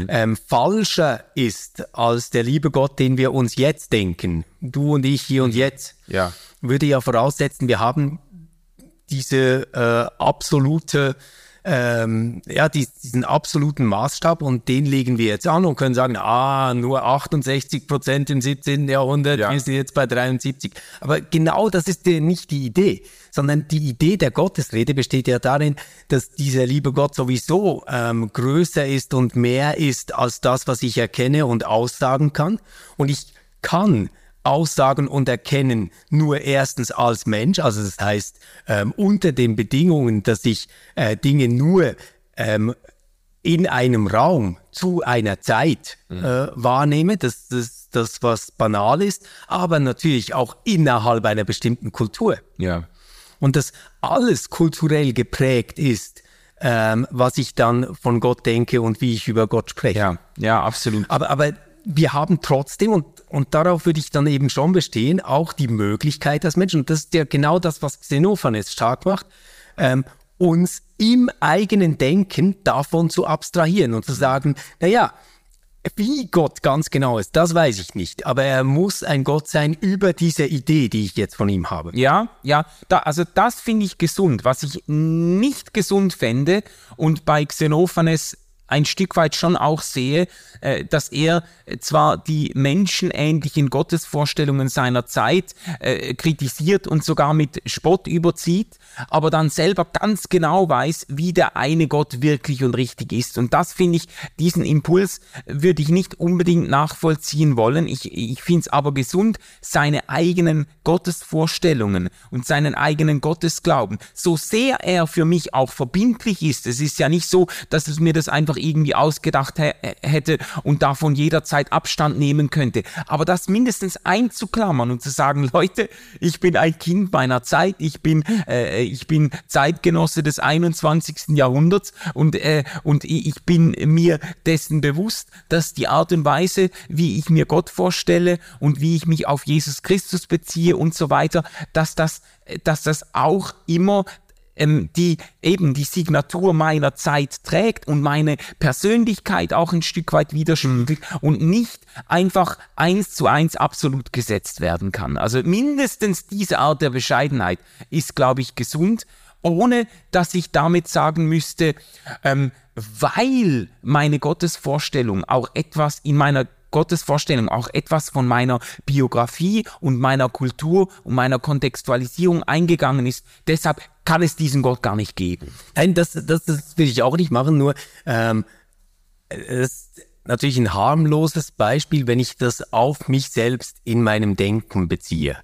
ähm, falscher ist als der liebe Gott, den wir uns jetzt denken, du und ich hier und jetzt, Ja. würde ja voraussetzen, wir haben diese äh, absolute, ähm, ja, die, diesen absoluten Maßstab und den legen wir jetzt an und können sagen, ah, nur 68 Prozent im 17. Jahrhundert, Ja. wir sind jetzt bei 73. Aber genau das ist ja nicht die Idee, sondern die Idee der Gottesrede besteht ja darin, dass dieser liebe Gott sowieso ähm, größer ist und mehr ist als das, was ich erkenne und aussagen kann. Und ich kann aussagen und erkennen nur erstens als Mensch, also das heißt ähm, unter den Bedingungen, dass ich äh, Dinge nur ähm, in einem Raum zu einer Zeit äh, wahrnehme, das das das was banal ist, aber natürlich auch innerhalb einer bestimmten Kultur Ja. und dass alles kulturell geprägt ist, ähm, was ich dann von Gott denke und wie ich über Gott spreche. Ja, ja, absolut. Aber, aber wir haben trotzdem, und, und darauf würde ich dann eben schon bestehen, auch die Möglichkeit als Menschen, und das ist ja genau das, was Xenophanes stark macht, ähm, uns im eigenen Denken davon zu abstrahieren und zu sagen, naja, wie Gott ganz genau ist, das weiß ich nicht. Aber er muss ein Gott sein über diese Idee, die ich jetzt von ihm habe. Ja, ja, da, also das finde ich gesund. Was ich nicht gesund fände und bei Xenophanes ein Stück weit schon auch sehe, äh, dass er zwar die menschenähnlichen Gottesvorstellungen seiner Zeit äh, kritisiert und sogar mit Spott überzieht, aber dann selber ganz genau weiß, wie der eine Gott wirklich und richtig ist. Und das finde ich, diesen Impuls würde ich nicht unbedingt nachvollziehen wollen. Ich, ich finde es aber gesund, seine eigenen Gottesvorstellungen und seinen eigenen Gottesglauben, so sehr er für mich auch verbindlich ist, es ist ja nicht so, dass es mir das einfach irgendwie ausgedacht hätte und davon jederzeit Abstand nehmen könnte, aber das mindestens einzuklammern und zu sagen, [LAUGHS] Leute, ich bin ein Kind meiner Zeit, ich bin äh, ich bin Zeitgenosse des 21. Jahrhunderts und, äh, und ich bin mir dessen bewusst, dass die Art und Weise, wie ich mir Gott vorstelle und wie ich mich auf Jesus Christus beziehe und so weiter, dass das, dass das auch immer ähm, die eben die Signatur meiner Zeit trägt und meine Persönlichkeit auch ein Stück weit widerspiegelt mhm. und nicht einfach eins zu eins absolut gesetzt werden kann. Also mindestens diese Art der Bescheidenheit ist, glaube ich, gesund, ohne dass ich damit sagen müsste, ähm, weil meine Gottesvorstellung auch etwas in meiner Gottesvorstellung auch etwas von meiner Biografie und meiner Kultur und meiner Kontextualisierung eingegangen ist. Deshalb kann es diesen Gott gar nicht geben. Nein, das, das, das will ich auch nicht machen, nur ähm, es ist natürlich ein harmloses Beispiel, wenn ich das auf mich selbst in meinem Denken beziehe.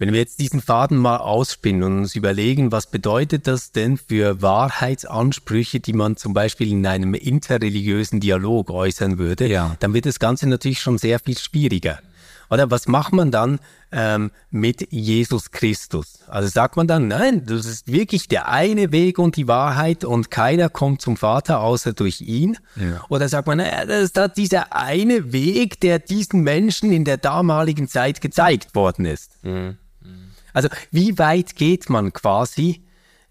Wenn wir jetzt diesen Faden mal ausspinnen und uns überlegen, was bedeutet das denn für Wahrheitsansprüche, die man zum Beispiel in einem interreligiösen Dialog äußern würde, ja. dann wird das Ganze natürlich schon sehr viel schwieriger. Oder was macht man dann ähm, mit Jesus Christus? Also sagt man dann, nein, das ist wirklich der eine Weg und die Wahrheit und keiner kommt zum Vater außer durch ihn? Ja. Oder sagt man, naja, das ist da dieser eine Weg, der diesen Menschen in der damaligen Zeit gezeigt worden ist? Mhm. Also wie weit geht man quasi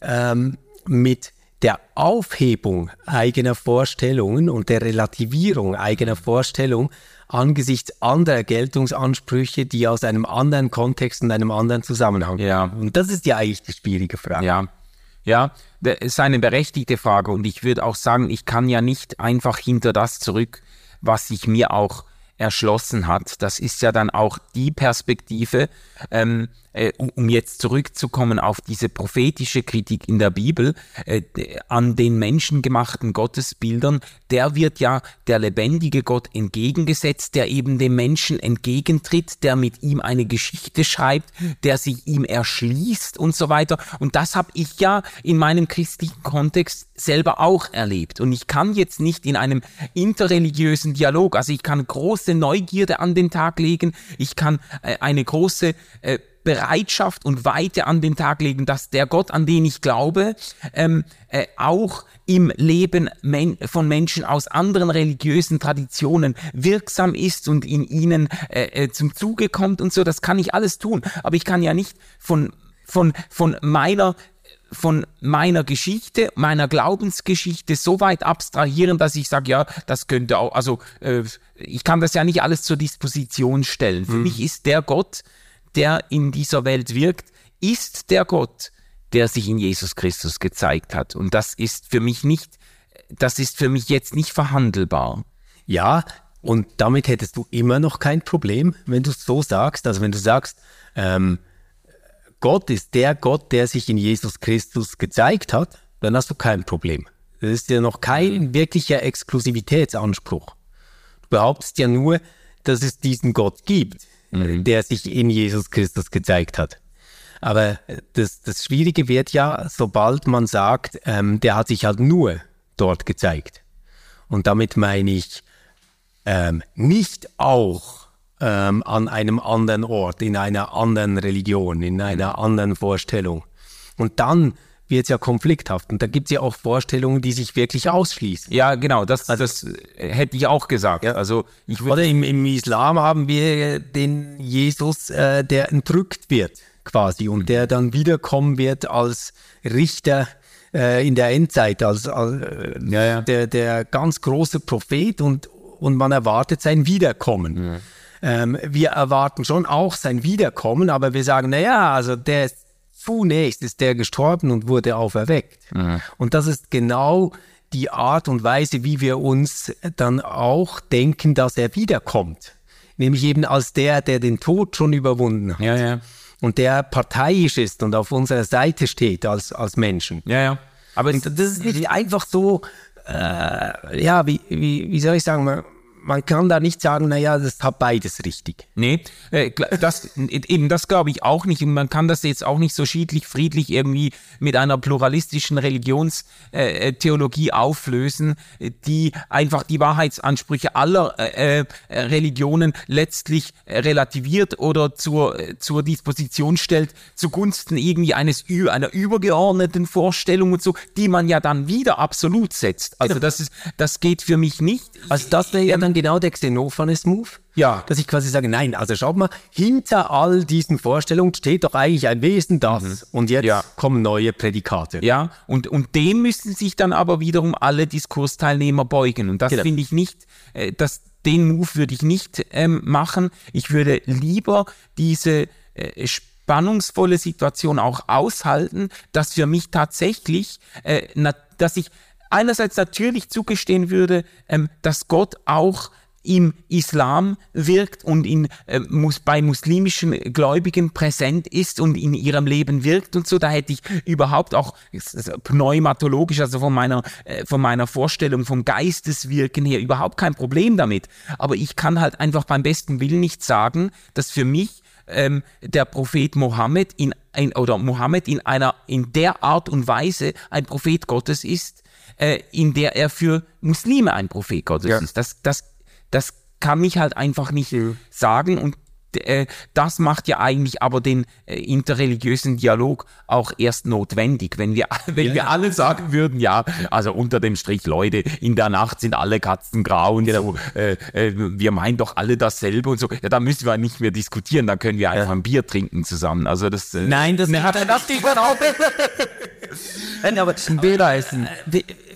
ähm, mit der Aufhebung eigener Vorstellungen und der Relativierung eigener Vorstellungen angesichts anderer Geltungsansprüche, die aus einem anderen Kontext und einem anderen Zusammenhang ja. Und das ist ja eigentlich die schwierige Frage. Ja, ja, das ist eine berechtigte Frage und ich würde auch sagen, ich kann ja nicht einfach hinter das zurück, was ich mir auch erschlossen hat. Das ist ja dann auch die Perspektive, ähm, äh, um jetzt zurückzukommen auf diese prophetische Kritik in der Bibel, äh, an den menschengemachten Gottesbildern, der wird ja der lebendige Gott entgegengesetzt, der eben dem Menschen entgegentritt, der mit ihm eine Geschichte schreibt, der sich ihm erschließt und so weiter. Und das habe ich ja in meinem christlichen Kontext selber auch erlebt. Und ich kann jetzt nicht in einem interreligiösen Dialog, also ich kann große Neugierde an den Tag legen, ich kann äh, eine große äh, Bereitschaft und Weite an den Tag legen, dass der Gott, an den ich glaube, ähm, äh, auch im Leben men von Menschen aus anderen religiösen Traditionen wirksam ist und in ihnen äh, äh, zum Zuge kommt und so. Das kann ich alles tun. Aber ich kann ja nicht von, von, von meiner von meiner Geschichte, meiner Glaubensgeschichte so weit abstrahieren, dass ich sage, ja, das könnte auch, also äh, ich kann das ja nicht alles zur Disposition stellen. Für mhm. mich ist der Gott, der in dieser Welt wirkt, ist der Gott, der sich in Jesus Christus gezeigt hat. Und das ist für mich nicht, das ist für mich jetzt nicht verhandelbar. Ja, und damit hättest du immer noch kein Problem, wenn du es so sagst. Also wenn du sagst, ähm, Gott ist der Gott, der sich in Jesus Christus gezeigt hat, dann hast du kein Problem. Das ist ja noch kein wirklicher Exklusivitätsanspruch. Du behauptest ja nur, dass es diesen Gott gibt mhm. der sich in Jesus Christus gezeigt hat. Aber das, das Schwierige wird ja, sobald man sagt, ähm, der hat sich halt nur dort gezeigt. Und damit meine ich ähm, nicht auch ähm, an einem anderen Ort, in einer anderen Religion, in einer anderen Vorstellung. Und dann wird es ja konflikthaft. Und da gibt es ja auch Vorstellungen, die sich wirklich ausschließen. Ja, genau, das, das äh, hätte ich auch gesagt. Ja. Also ich Oder im, im Islam haben wir den Jesus, äh, der entrückt wird quasi und der dann wiederkommen wird als Richter äh, in der Endzeit, als, als äh, Ja, ja. Der, der ganz große Prophet und, und man erwartet sein Wiederkommen. Ähm, wir erwarten schon auch sein Wiederkommen, aber wir sagen, naja, also der ist zunächst ist der gestorben und wurde auferweckt. Und das ist genau die Art und Weise, wie wir uns dann auch denken, dass er wiederkommt. Nämlich eben als der, der den Tod schon überwunden hat. ja, ja, Und der parteiisch ist und auf unserer Seite steht als, als Menschen. ja, ja. Aber Das ist nicht einfach so, äh, ja, wie, wie, wie soll ich sagen, man, kann da nicht sagen, naja, das hat beides richtig. Nee, äh, das, eben das glaube ich auch nicht. Und man kann das jetzt auch nicht so schiedlich, friedlich irgendwie mit einer pluralistischen Religionstheologie äh, Theologie auflösen, äh, die einfach die Wahrheitsansprüche aller äh, äh, Religionen letztlich äh, relativiert oder zur, äh, zur Disposition stellt, zugunsten irgendwie eines einer übergeordneten Vorstellung und so, die man ja dann wieder absolut setzt. Also das ist, das geht für mich nicht. Also das wäre ja dann genau der Xenophanes-Move. Ja. Dass ich quasi sage, nein, also schaut mal, hinter all diesen Vorstellungen steht doch eigentlich ein Wesen, das. Und jetzt Ja. kommen neue Prädikate. Ja, und, und dem müssen sich dann aber wiederum alle Diskursteilnehmer beugen. Und das Genau. finde ich nicht, äh, das, den Move würde ich nicht ähm, machen. Ich würde lieber diese äh, spannungsvolle Situation auch aushalten, dass für mich tatsächlich, äh, na, dass ich einerseits natürlich zugestehen würde, ähm, dass Gott auch im Islam wirkt und in, äh, mus bei muslimischen Gläubigen präsent ist und in ihrem Leben wirkt und so, da hätte ich überhaupt auch pneumatologisch, also von meiner, äh, von meiner Vorstellung vom Geisteswirken her überhaupt kein Problem damit. Aber ich kann halt einfach beim besten Willen nicht sagen, dass für mich ähm, der Prophet Mohammed in ein, oder Mohammed in einer in der Art und Weise ein Prophet Gottes ist, äh, in der er für Muslime ein Prophet Gottes Ja. ist. Das, das, das kann ich halt einfach nicht sagen und äh, das macht ja eigentlich aber den äh, interreligiösen Dialog auch erst notwendig, wenn wir, [LAUGHS] wenn wir alle sagen würden, ja, also unter dem Strich, Leute, in der Nacht sind alle Katzen grau und so, äh, äh, wir meinen doch alle dasselbe und so, ja, da müssen wir nicht mehr diskutieren, da können wir einfach ein Bier trinken zusammen. Also das Nein, das ne, hat das nicht [LAUGHS] mehr auf. Nein, aber äh,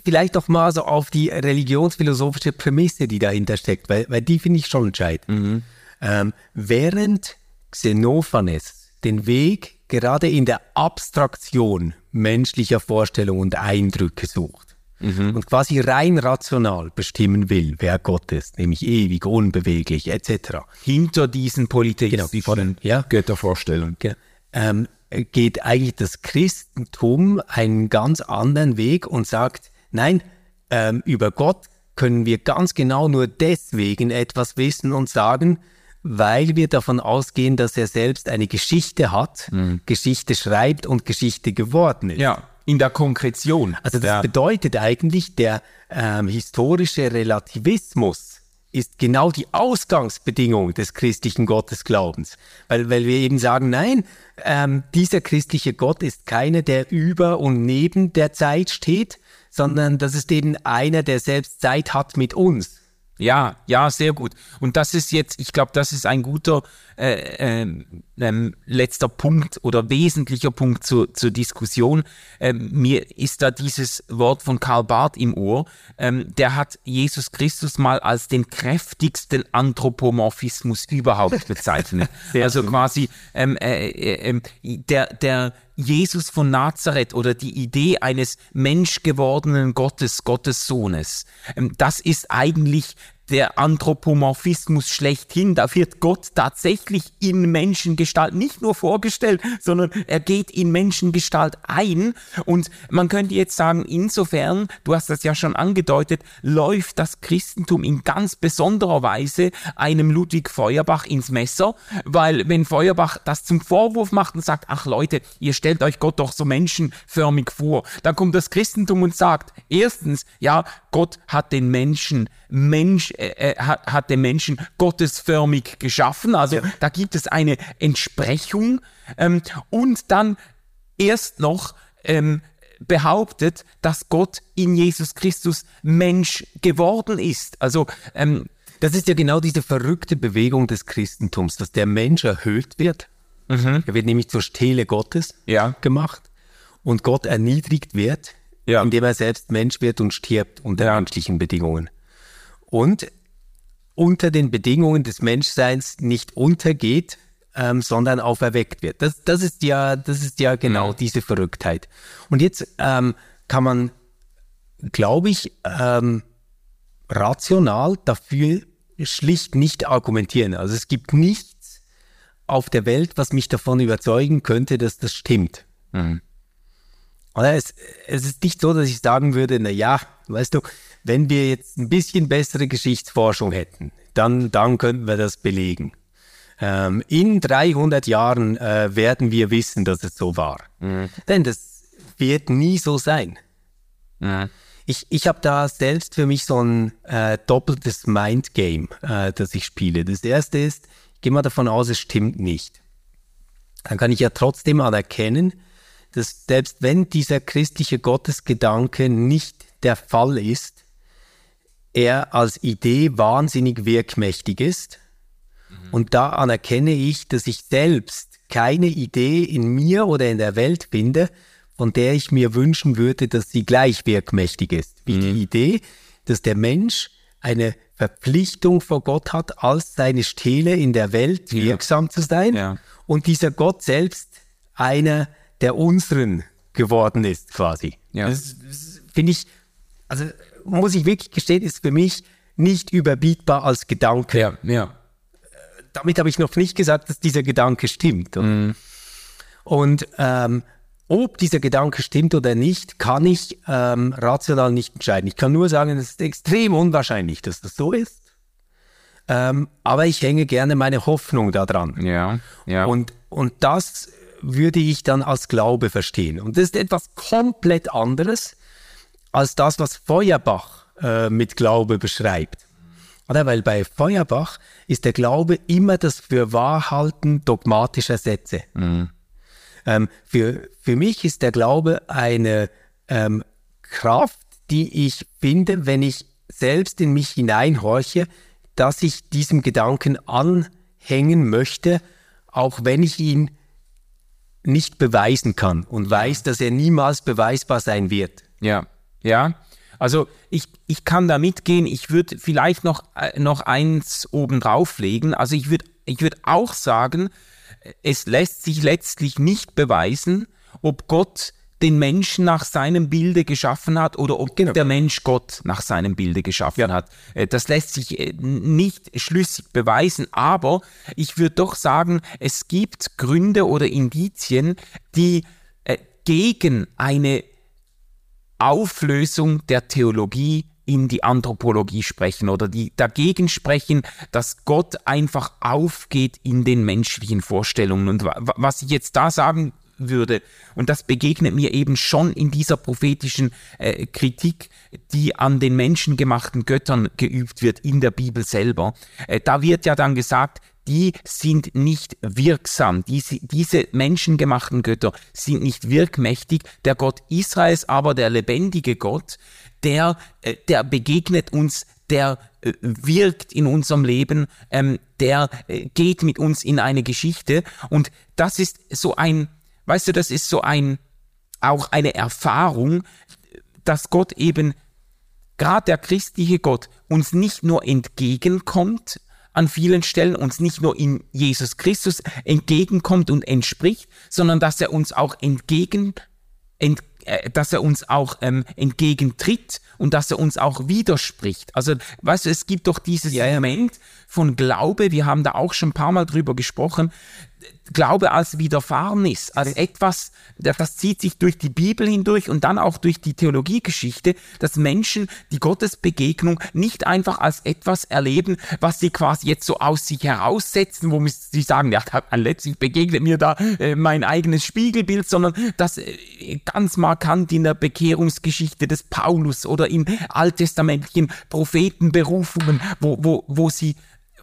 vielleicht doch mal so auf die religionsphilosophische Prämisse, die dahinter steckt, weil, weil die finde ich schon entscheidend. Ähm, während Xenophanes den Weg gerade in der Abstraktion menschlicher Vorstellungen und Eindrücke sucht und quasi rein rational bestimmen will, wer Gott ist, nämlich ewig, unbeweglich etc. Hinter diesen polytheistischen Genau, ja. Göttervorstellungen. Ge- ähm, geht eigentlich das Christentum einen ganz anderen Weg und sagt, nein, ähm, über Gott können wir ganz genau nur deswegen etwas wissen und sagen, weil wir davon ausgehen, dass er selbst eine Geschichte hat, Geschichte schreibt und Geschichte geworden ist. Ja, in der Konkretion. Also das ja. bedeutet eigentlich, der ähm, historische Relativismus ist genau die Ausgangsbedingung des christlichen Gottesglaubens. Weil, weil wir eben sagen, nein, ähm, dieser christliche Gott ist keiner, der über und neben der Zeit steht, sondern das ist eben einer, der selbst Zeit hat mit uns. Ja, ja, sehr gut. Und das ist jetzt, ich glaube, das ist ein guter äh, ähm, ähm, letzter Punkt oder wesentlicher Punkt zur, zur Diskussion. Ähm, mir ist da dieses Wort von Karl Barth im Ohr. Ähm, der hat Jesus Christus mal als den kräftigsten Anthropomorphismus überhaupt bezeichnet. [LAUGHS] also quasi ähm, äh, äh, ähm, der, der Jesus von Nazareth oder die Idee eines menschgewordenen Gottes, Gottes Sohnes, ähm, das ist eigentlich der Anthropomorphismus schlechthin. Da wird Gott tatsächlich in Menschengestalt nicht nur vorgestellt, sondern er geht in Menschengestalt ein. Und man könnte jetzt sagen, insofern, du hast das ja schon angedeutet, läuft das Christentum in ganz besonderer Weise einem Ludwig Feuerbach ins Messer, weil wenn Feuerbach das zum Vorwurf macht und sagt, ach Leute, ihr stellt euch Gott doch so menschenförmig vor, dann kommt das Christentum und sagt, erstens, ja, Gott hat den Menschen Mensch, äh, äh, hat, hat den Menschen gottesförmig geschaffen. Also da gibt es eine Entsprechung. Ähm, und dann erst noch ähm, behauptet, dass Gott in Jesus Christus Mensch geworden ist. Also ähm, das ist ja genau diese verrückte Bewegung des Christentums, dass der Mensch erhöht wird. Mhm. Er wird nämlich zur Stele Gottes ja. gemacht und Gott erniedrigt wird, ja. indem er selbst Mensch wird und stirbt unter ja. menschlichen Bedingungen. Und unter den Bedingungen des Menschseins nicht untergeht, ähm, sondern auferweckt wird. Das, das, ist ja, das ist ja genau ja. diese Verrücktheit. Und jetzt ähm, kann man, glaube ich, ähm, rational dafür schlicht nicht argumentieren. Also es gibt nichts auf der Welt, was mich davon überzeugen könnte, dass das stimmt. Mhm. Oder es, es ist nicht so, dass ich sagen würde, na ja, weißt du, wenn wir jetzt ein bisschen bessere Geschichtsforschung hätten, dann, dann könnten wir das belegen. Ähm, in 300 Jahren äh, werden wir wissen, dass es so war. Mhm. Denn das wird nie so sein. Mhm. Ich, ich habe da selbst für mich so ein äh, doppeltes Mindgame, äh, das ich spiele. Das erste ist, ich gehe mal davon aus, es stimmt nicht. Dann kann ich ja trotzdem anerkennen, dass selbst wenn dieser christliche Gottesgedanke nicht der Fall ist, er als Idee wahnsinnig wirkmächtig ist. Mhm. Und da anerkenne ich, dass ich selbst keine Idee in mir oder in der Welt finde, von der ich mir wünschen würde, dass sie gleich wirkmächtig ist. Wie mhm. die Idee, dass der Mensch eine Verpflichtung vor Gott hat, als seine Stele in der Welt ja. wirksam zu sein. Ja. Und dieser Gott selbst einer der unseren geworden ist, quasi. Ja. Das, das finde ich, also muss ich wirklich gestehen, ist für mich nicht überbietbar als Gedanke. Ja, ja. Damit habe ich noch nicht gesagt, dass dieser Gedanke stimmt. Mhm. Und ähm, ob dieser Gedanke stimmt oder nicht, kann ich ähm, rational nicht entscheiden. Ich kann nur sagen, es ist extrem unwahrscheinlich, dass das so ist. Ähm, aber ich hänge gerne meine Hoffnung daran. Ja, ja. Und, und das würde ich dann als Glaube verstehen. Und das ist etwas komplett anderes als das, was Feuerbach äh, mit Glaube beschreibt. Oder? Weil bei Feuerbach ist der Glaube immer das Fürwahrhalten dogmatischer Sätze. Mhm. Ähm, für, für mich ist der Glaube eine ähm, Kraft, die ich finde, wenn ich selbst in mich hineinhorche, dass ich diesem Gedanken anhängen möchte, auch wenn ich ihn nicht beweisen kann und weiß, dass er niemals beweisbar sein wird. Ja, ja. Also ich, ich kann da mitgehen. Ich würde vielleicht noch, äh, noch eins oben drauflegen. Also ich würde ich würd auch sagen, es lässt sich letztlich nicht beweisen, ob Gott den Menschen nach seinem Bilde geschaffen hat oder ob genau. der Mensch Gott nach seinem Bilde geschaffen ja. hat. Äh, das lässt sich äh, nicht schlüssig beweisen, aber ich würde doch sagen, es gibt Gründe oder Indizien, die gegen eine Auflösung der Theologie in die Anthropologie sprechen oder die dagegen sprechen, dass Gott einfach aufgeht in den menschlichen Vorstellungen. Und was ich jetzt da sagen würde. Und das begegnet mir eben schon in dieser prophetischen äh, Kritik, die an den menschengemachten Göttern geübt wird in der Bibel selber. Äh, da wird ja dann gesagt, die sind nicht wirksam. Diese, diese menschengemachten Götter sind nicht wirkmächtig. Der Gott Israels aber, der lebendige Gott, der, äh, der begegnet uns, der äh, wirkt in unserem Leben, ähm, der äh, geht mit uns in eine Geschichte. Und das ist so ein, Weißt du, das ist so ein, auch eine Erfahrung, dass Gott eben, gerade der christliche Gott, uns nicht nur entgegenkommt, an vielen Stellen uns nicht nur in Jesus Christus entgegenkommt und entspricht, sondern dass er uns auch entgegen, ent, äh, dass er uns auch ähm, entgegentritt und dass er uns auch widerspricht. Also, weißt du, es gibt doch dieses ja, Element von Glaube, wir haben da auch schon ein paar Mal drüber gesprochen, Glaube als Widerfahrenes, als etwas, das zieht sich durch die Bibel hindurch und dann auch durch die Theologiegeschichte, dass Menschen die Gottesbegegnung nicht einfach als etwas erleben, was sie quasi jetzt so aus sich heraussetzen, wo sie sagen, ja, letztlich begegnet mir da äh, mein eigenes Spiegelbild, sondern das äh, ganz markant in der Bekehrungsgeschichte des Paulus oder in alttestamentlichen Prophetenberufungen, wo, wo, wo sie,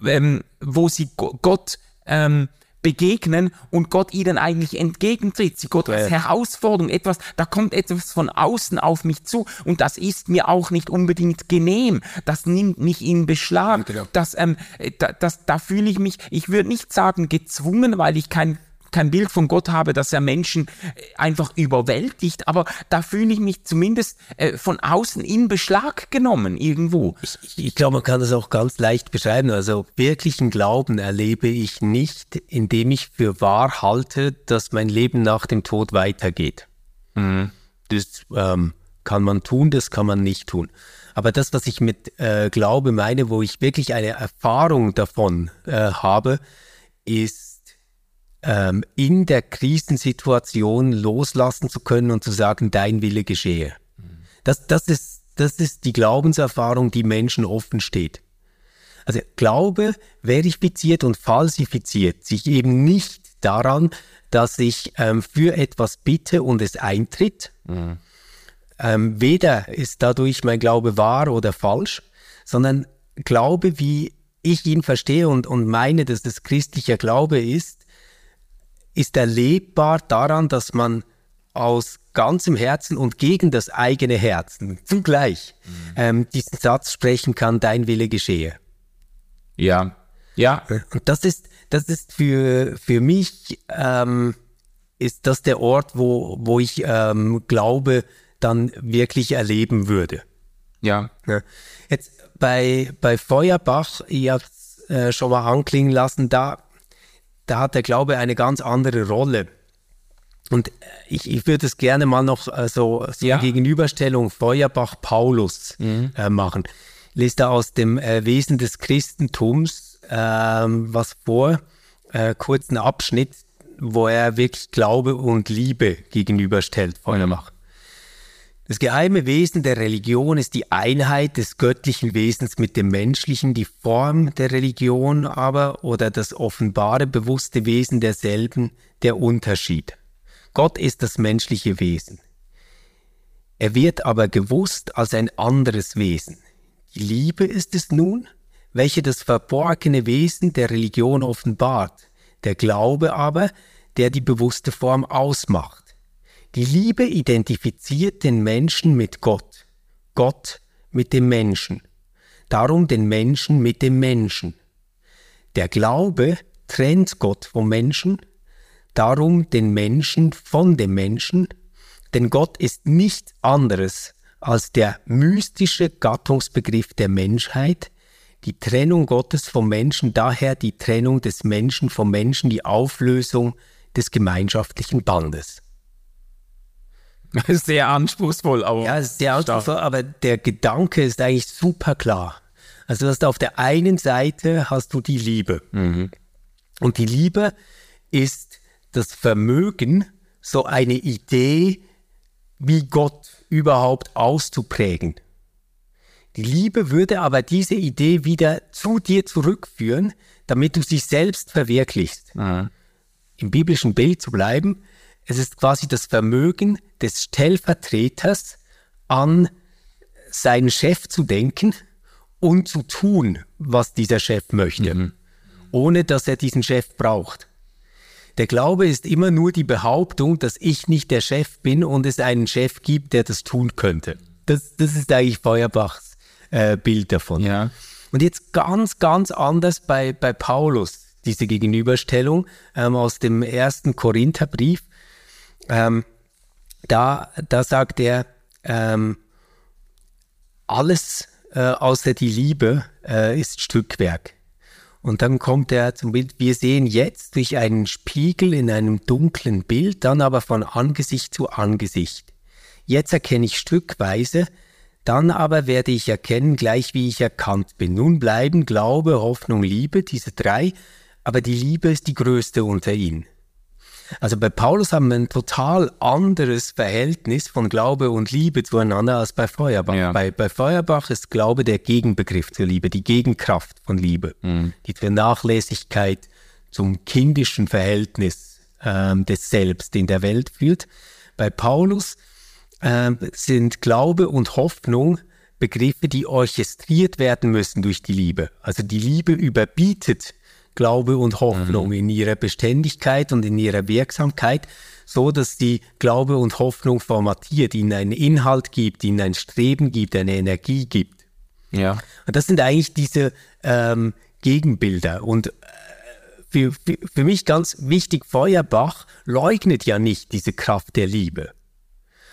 ähm, wo sie Gott ähm, begegnen und Gott ihnen eigentlich entgegentritt. Sie Gott als Herausforderung, etwas, da kommt etwas von außen auf mich zu und das ist mir auch nicht unbedingt genehm. Das nimmt mich in Beschlag. Das, ähm, da, das, da fühle ich mich, ich würde nicht sagen gezwungen, weil ich kein kein Bild von Gott habe, dass er Menschen äh, einfach überwältigt, aber da fühle ich mich zumindest äh, von außen in Beschlag genommen irgendwo. Ich, ich glaube, man kann das auch ganz leicht beschreiben. Also wirklichen Glauben erlebe ich nicht, indem ich für wahr halte, dass mein Leben nach dem Tod weitergeht. Mhm. Das ähm, kann man tun, das kann man nicht tun. Aber das, was ich mit äh, Glaube meine, wo ich wirklich eine Erfahrung davon äh, habe, ist ähm, in der Krisensituation loslassen zu können und zu sagen, dein Wille geschehe. Das, das, ist, das ist die Glaubenserfahrung, die Menschen offen steht. Also Glaube verifiziert und falsifiziert sich eben nicht daran, dass ich ähm, für etwas bitte und es eintritt. Mhm. Ähm, weder ist dadurch mein Glaube wahr oder falsch, sondern Glaube, wie ich ihn verstehe und, und meine, dass das christlicher Glaube ist, ist erlebbar daran, dass man aus ganzem Herzen und gegen das eigene Herzen zugleich mhm. ähm, diesen Satz sprechen kann, dein Wille geschehe. Ja, ja. Und das ist, das ist für, für mich, ähm, ist das der Ort, wo, wo ich ähm, glaube, dann wirklich erleben würde. Ja. ja. Jetzt bei, bei Feuerbach, ich habe es äh, schon mal anklingen lassen, da da hat der Glaube eine ganz andere Rolle. Und ich, ich würde es gerne mal noch äh, so, so ja. Gegenüberstellung Feuerbach-Paulus mhm. äh, machen. Lese da aus dem äh, Wesen des Christentums ähm, was vor, äh, kurzen Abschnitt, wo er wirklich Glaube und Liebe gegenüberstellt, Feuerbach. Das geheime Wesen der Religion ist die Einheit des göttlichen Wesens mit dem menschlichen, die Form der Religion aber oder das offenbare, bewusste Wesen derselben der Unterschied. Gott ist das menschliche Wesen. Er wird aber gewusst als ein anderes Wesen. Die Liebe ist es nun, welche das verborgene Wesen der Religion offenbart, der Glaube aber, der die bewusste Form ausmacht. Die Liebe identifiziert den Menschen mit Gott, Gott mit dem Menschen, darum den Menschen mit dem Menschen. Der Glaube trennt Gott vom Menschen, darum den Menschen von dem Menschen, denn Gott ist nichts anderes als der mystische Gattungsbegriff der Menschheit, die Trennung Gottes vom Menschen, daher die Trennung des Menschen vom Menschen, die Auflösung des gemeinschaftlichen Bandes. [LAUGHS] Sehr anspruchsvoll, aber. Ja, sehr anspruchsvoll, aber der Gedanke ist eigentlich super klar. Also du hast auf der einen Seite hast du die Liebe. Mhm. Und die Liebe ist das Vermögen, so eine Idee wie Gott überhaupt auszuprägen. Die Liebe würde aber diese Idee wieder zu dir zurückführen, damit du sie selbst verwirklichst. Mhm. Im biblischen Bild zu bleiben, es ist quasi das Vermögen des Stellvertreters, an seinen Chef zu denken und zu tun, was dieser Chef möchte, mhm. ohne dass er diesen Chef braucht. Der Glaube ist immer nur die Behauptung, dass ich nicht der Chef bin und es einen Chef gibt, der das tun könnte. Das, das ist eigentlich Feuerbachs äh, Bild davon. Ja. Und jetzt ganz, ganz anders bei, bei Paulus, diese Gegenüberstellung ähm, aus dem ersten Korintherbrief. Ähm, da, da sagt er, ähm, alles äh, außer die Liebe äh, ist Stückwerk. Und dann kommt er zum Bild, wir sehen jetzt durch einen Spiegel in einem dunklen Bild, dann aber von Angesicht zu Angesicht. Jetzt erkenne ich stückweise, dann aber werde ich erkennen, gleich wie ich erkannt bin. Nun bleiben Glaube, Hoffnung, Liebe, diese drei, aber die Liebe ist die größte unter ihnen. Also bei Paulus haben wir ein total anderes Verhältnis von Glaube und Liebe zueinander als bei Feuerbach. Ja. Bei, bei Feuerbach ist Glaube der Gegenbegriff zur Liebe, die Gegenkraft von Liebe, mhm. die zur Nachlässigkeit zum kindischen Verhältnis ähm, des Selbst in der Welt führt. Bei Paulus ähm, sind Glaube und Hoffnung Begriffe, die orchestriert werden müssen durch die Liebe. Also die Liebe überbietet Glaube und Hoffnung mhm. in ihrer Beständigkeit und in ihrer Wirksamkeit, so dass die Glaube und Hoffnung formatiert, ihnen einen Inhalt gibt, ihnen ein Streben gibt, eine Energie gibt. Ja. Und das sind eigentlich diese ähm, Gegenbilder. Und äh, für, für, für mich ganz wichtig, Feuerbach leugnet ja nicht diese Kraft der Liebe.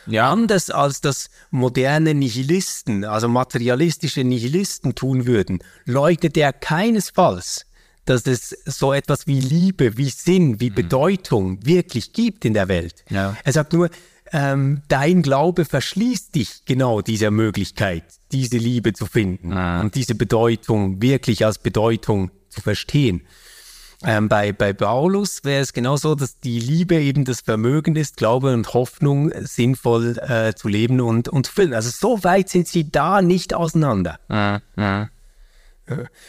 Ja. Anders als das moderne Nihilisten, also materialistische Nihilisten tun würden, leugnet er keinesfalls, dass es so etwas wie Liebe, wie Sinn, wie mhm. Bedeutung wirklich gibt in der Welt. Ja. Er sagt nur, ähm, dein Glaube verschließt dich genau dieser Möglichkeit, diese Liebe zu finden ah. und diese Bedeutung wirklich als Bedeutung zu verstehen. Ähm, bei, bei Paulus wäre es genau so, dass die Liebe eben das Vermögen ist, Glaube und Hoffnung sinnvoll äh, zu leben und, und zu füllen. Also so weit sind sie da nicht auseinander. Ja, ja.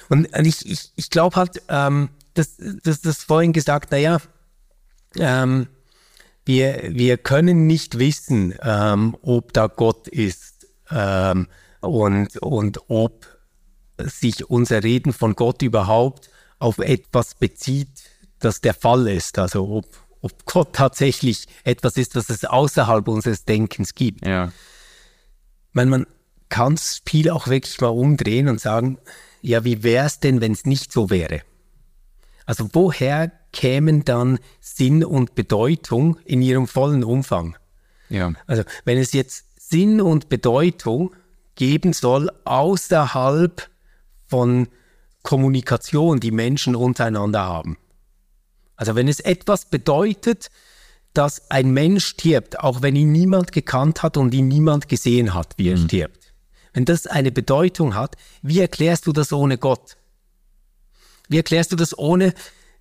Und ich, ich, ich glaube halt, ähm, das, das, das vorhin gesagt, naja, ähm, wir, wir können nicht wissen, ähm, ob da Gott ist ähm, und, und ob sich unser Reden von Gott überhaupt auf etwas bezieht, das der Fall ist. Also ob, ob Gott tatsächlich etwas ist, was es außerhalb unseres Denkens gibt. Ja. Meine, man kann es viel auch wirklich mal umdrehen und sagen, ja, wie wäre es denn, wenn es nicht so wäre? Also woher kämen dann Sinn und Bedeutung in ihrem vollen Umfang? Ja. Also wenn es jetzt Sinn und Bedeutung geben soll außerhalb von Kommunikation, die Menschen untereinander haben. Also wenn es etwas bedeutet, dass ein Mensch stirbt, auch wenn ihn niemand gekannt hat und ihn niemand gesehen hat, wie er mhm. stirbt. Wenn das eine Bedeutung hat, wie erklärst du das ohne Gott? Wie erklärst du das ohne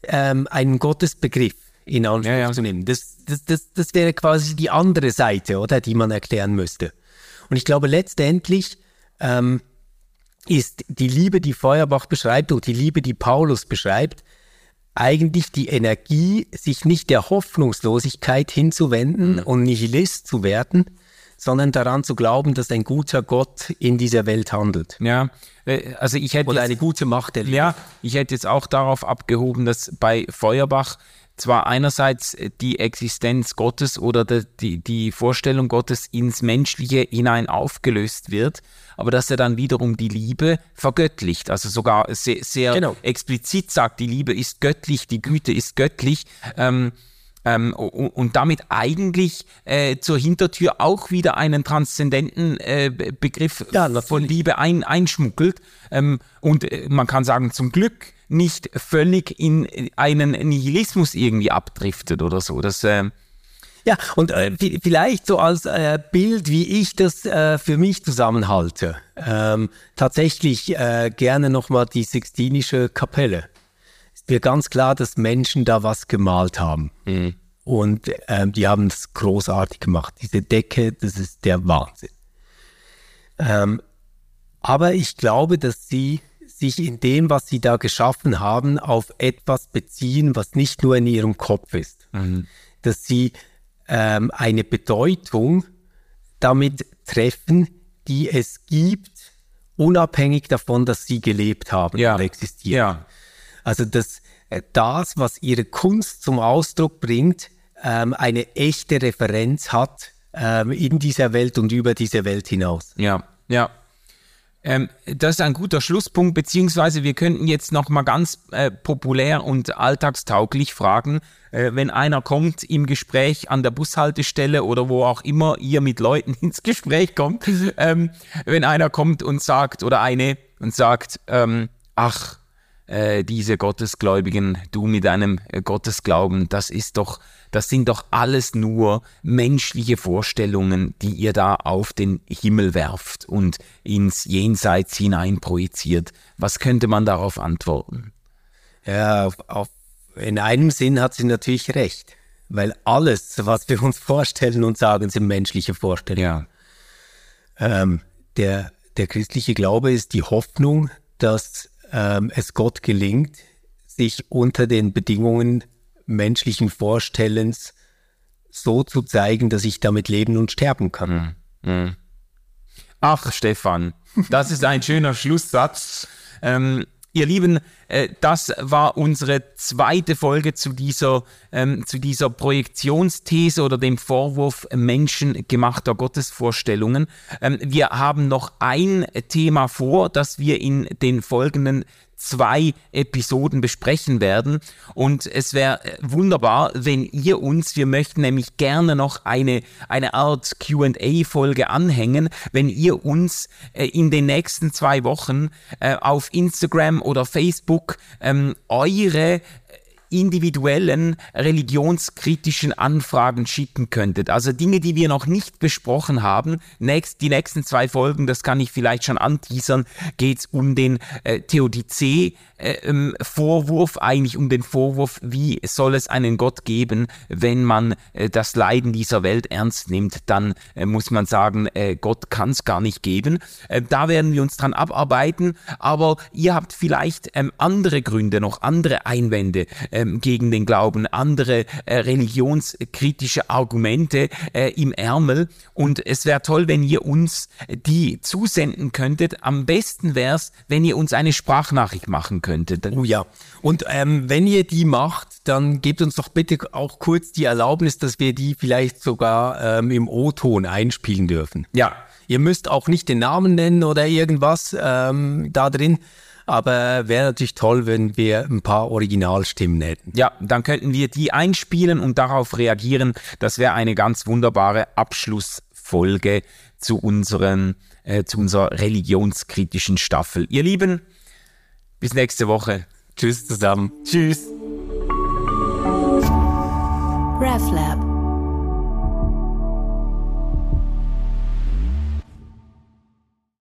ähm, einen Gottesbegriff in Anspruch ja, ja. zu nehmen? Das, das, das, das wäre quasi die andere Seite, oder, die man erklären müsste. Und ich glaube letztendlich ähm, ist die Liebe, die Feuerbach beschreibt und die Liebe, die Paulus beschreibt, eigentlich die Energie, sich nicht der Hoffnungslosigkeit hinzuwenden mhm. und Nihilist zu werden, sondern daran zu glauben, dass ein guter Gott in dieser Welt handelt. Ja, äh, also ich hätte oder jetzt, eine gute Macht der Liebe. Ja, ich hätte jetzt auch darauf abgehoben, dass bei Feuerbach zwar einerseits äh, die Existenz Gottes oder die, die Vorstellung Gottes ins Menschliche hinein aufgelöst wird, aber dass er dann wiederum die Liebe vergöttlicht, also sogar sehr, sehr genau. explizit sagt, die Liebe ist göttlich, die Güte ist göttlich. Ähm, ähm, und damit eigentlich äh, zur Hintertür auch wieder einen transzendenten äh, Begriff ja, von Liebe ein, einschmuggelt. Ähm, und äh, man kann sagen, zum Glück nicht völlig in einen Nihilismus irgendwie abdriftet oder so. Das, äh, ja, und äh, vielleicht so als äh, Bild, wie ich das äh, für mich zusammenhalte. Ähm, tatsächlich äh, gerne nochmal die Sixtinische Kapelle. Mir ganz klar, dass Menschen da was gemalt haben. Mhm. Und ähm, die haben es großartig gemacht. Diese Decke, das ist der Wahnsinn. Ähm, aber ich glaube, dass sie sich in dem, was sie da geschaffen haben, auf etwas beziehen, was nicht nur in ihrem Kopf ist. Mhm. Dass sie ähm, eine Bedeutung damit treffen, die es gibt, unabhängig davon, dass sie gelebt haben ja. und existieren. Ja. Also dass äh, das, was ihre Kunst zum Ausdruck bringt, ähm, eine echte Referenz hat ähm, in dieser Welt und über diese Welt hinaus. Ja, ja. Ähm, das ist ein guter Schlusspunkt, beziehungsweise wir könnten jetzt noch mal ganz äh, populär und alltagstauglich fragen, äh, wenn einer kommt im Gespräch an der Bushaltestelle oder wo auch immer ihr mit Leuten [LAUGHS] ins Gespräch kommt, ähm, wenn einer kommt und sagt oder eine und sagt, ähm, ach, äh, diese Gottesgläubigen, du mit deinem äh, Gottesglauben, das ist doch, das sind doch alles nur menschliche Vorstellungen, die ihr da auf den Himmel werft und ins Jenseits hinein projiziert. Was könnte man darauf antworten? Ja, auf, auf, in einem Sinn hat sie natürlich recht, weil alles, was wir uns vorstellen und sagen, sind menschliche Vorstellungen. Ja. Ähm, der, der christliche Glaube ist die Hoffnung, dass ähm, es Gott gelingt, sich unter den Bedingungen menschlichen Vorstellens so zu zeigen, dass ich damit leben und sterben kann. Ach, Stefan, das ist ein schöner Schlusssatz. Ähm, Ihr Lieben, äh, das war unsere zweite Folge zu dieser, ähm, zu dieser Projektionsthese oder dem Vorwurf menschengemachter Gottesvorstellungen. Ähm, wir haben noch ein Thema vor, das wir in den folgenden zwei Episoden besprechen werden. Und es wäre äh, wunderbar, wenn ihr uns, wir möchten nämlich gerne noch eine, eine Art QA-Folge anhängen, wenn ihr uns äh, in den nächsten zwei Wochen äh, auf Instagram oder Facebook ähm, eure individuellen religionskritischen Anfragen schicken könntet. Also Dinge, die wir noch nicht besprochen haben. Nächst, die nächsten zwei Folgen, das kann ich vielleicht schon anteasern, geht es um den äh, Theodizee ähm, Vorwurf, eigentlich um den Vorwurf, wie soll es einen Gott geben, wenn man äh, das Leiden dieser Welt ernst nimmt, dann äh, muss man sagen, äh, Gott kann es gar nicht geben. Äh, da werden wir uns dran abarbeiten, aber ihr habt vielleicht ähm, andere Gründe, noch andere Einwände ähm, gegen den Glauben, andere äh, religionskritische Argumente im Ärmel und es wäre toll, wenn ihr uns die zusenden könntet. Am besten wäre es, wenn ihr uns eine Sprachnachricht machen könnte. Oh ja. Und ähm, wenn ihr die macht, dann gebt uns doch bitte auch kurz die Erlaubnis, dass wir die vielleicht sogar ähm, im O-Ton einspielen dürfen. Ja. Ihr müsst auch nicht den Namen nennen oder irgendwas ähm, da drin. Aber wäre natürlich toll, wenn wir ein paar Originalstimmen hätten. Ja, dann könnten wir die einspielen und darauf reagieren. Das wäre eine ganz wunderbare Abschlussfolge zu unseren, äh, zu unserer religionskritischen Staffel. Ihr Lieben, bis nächste Woche. Tschüss zusammen. Tschüss. RefLab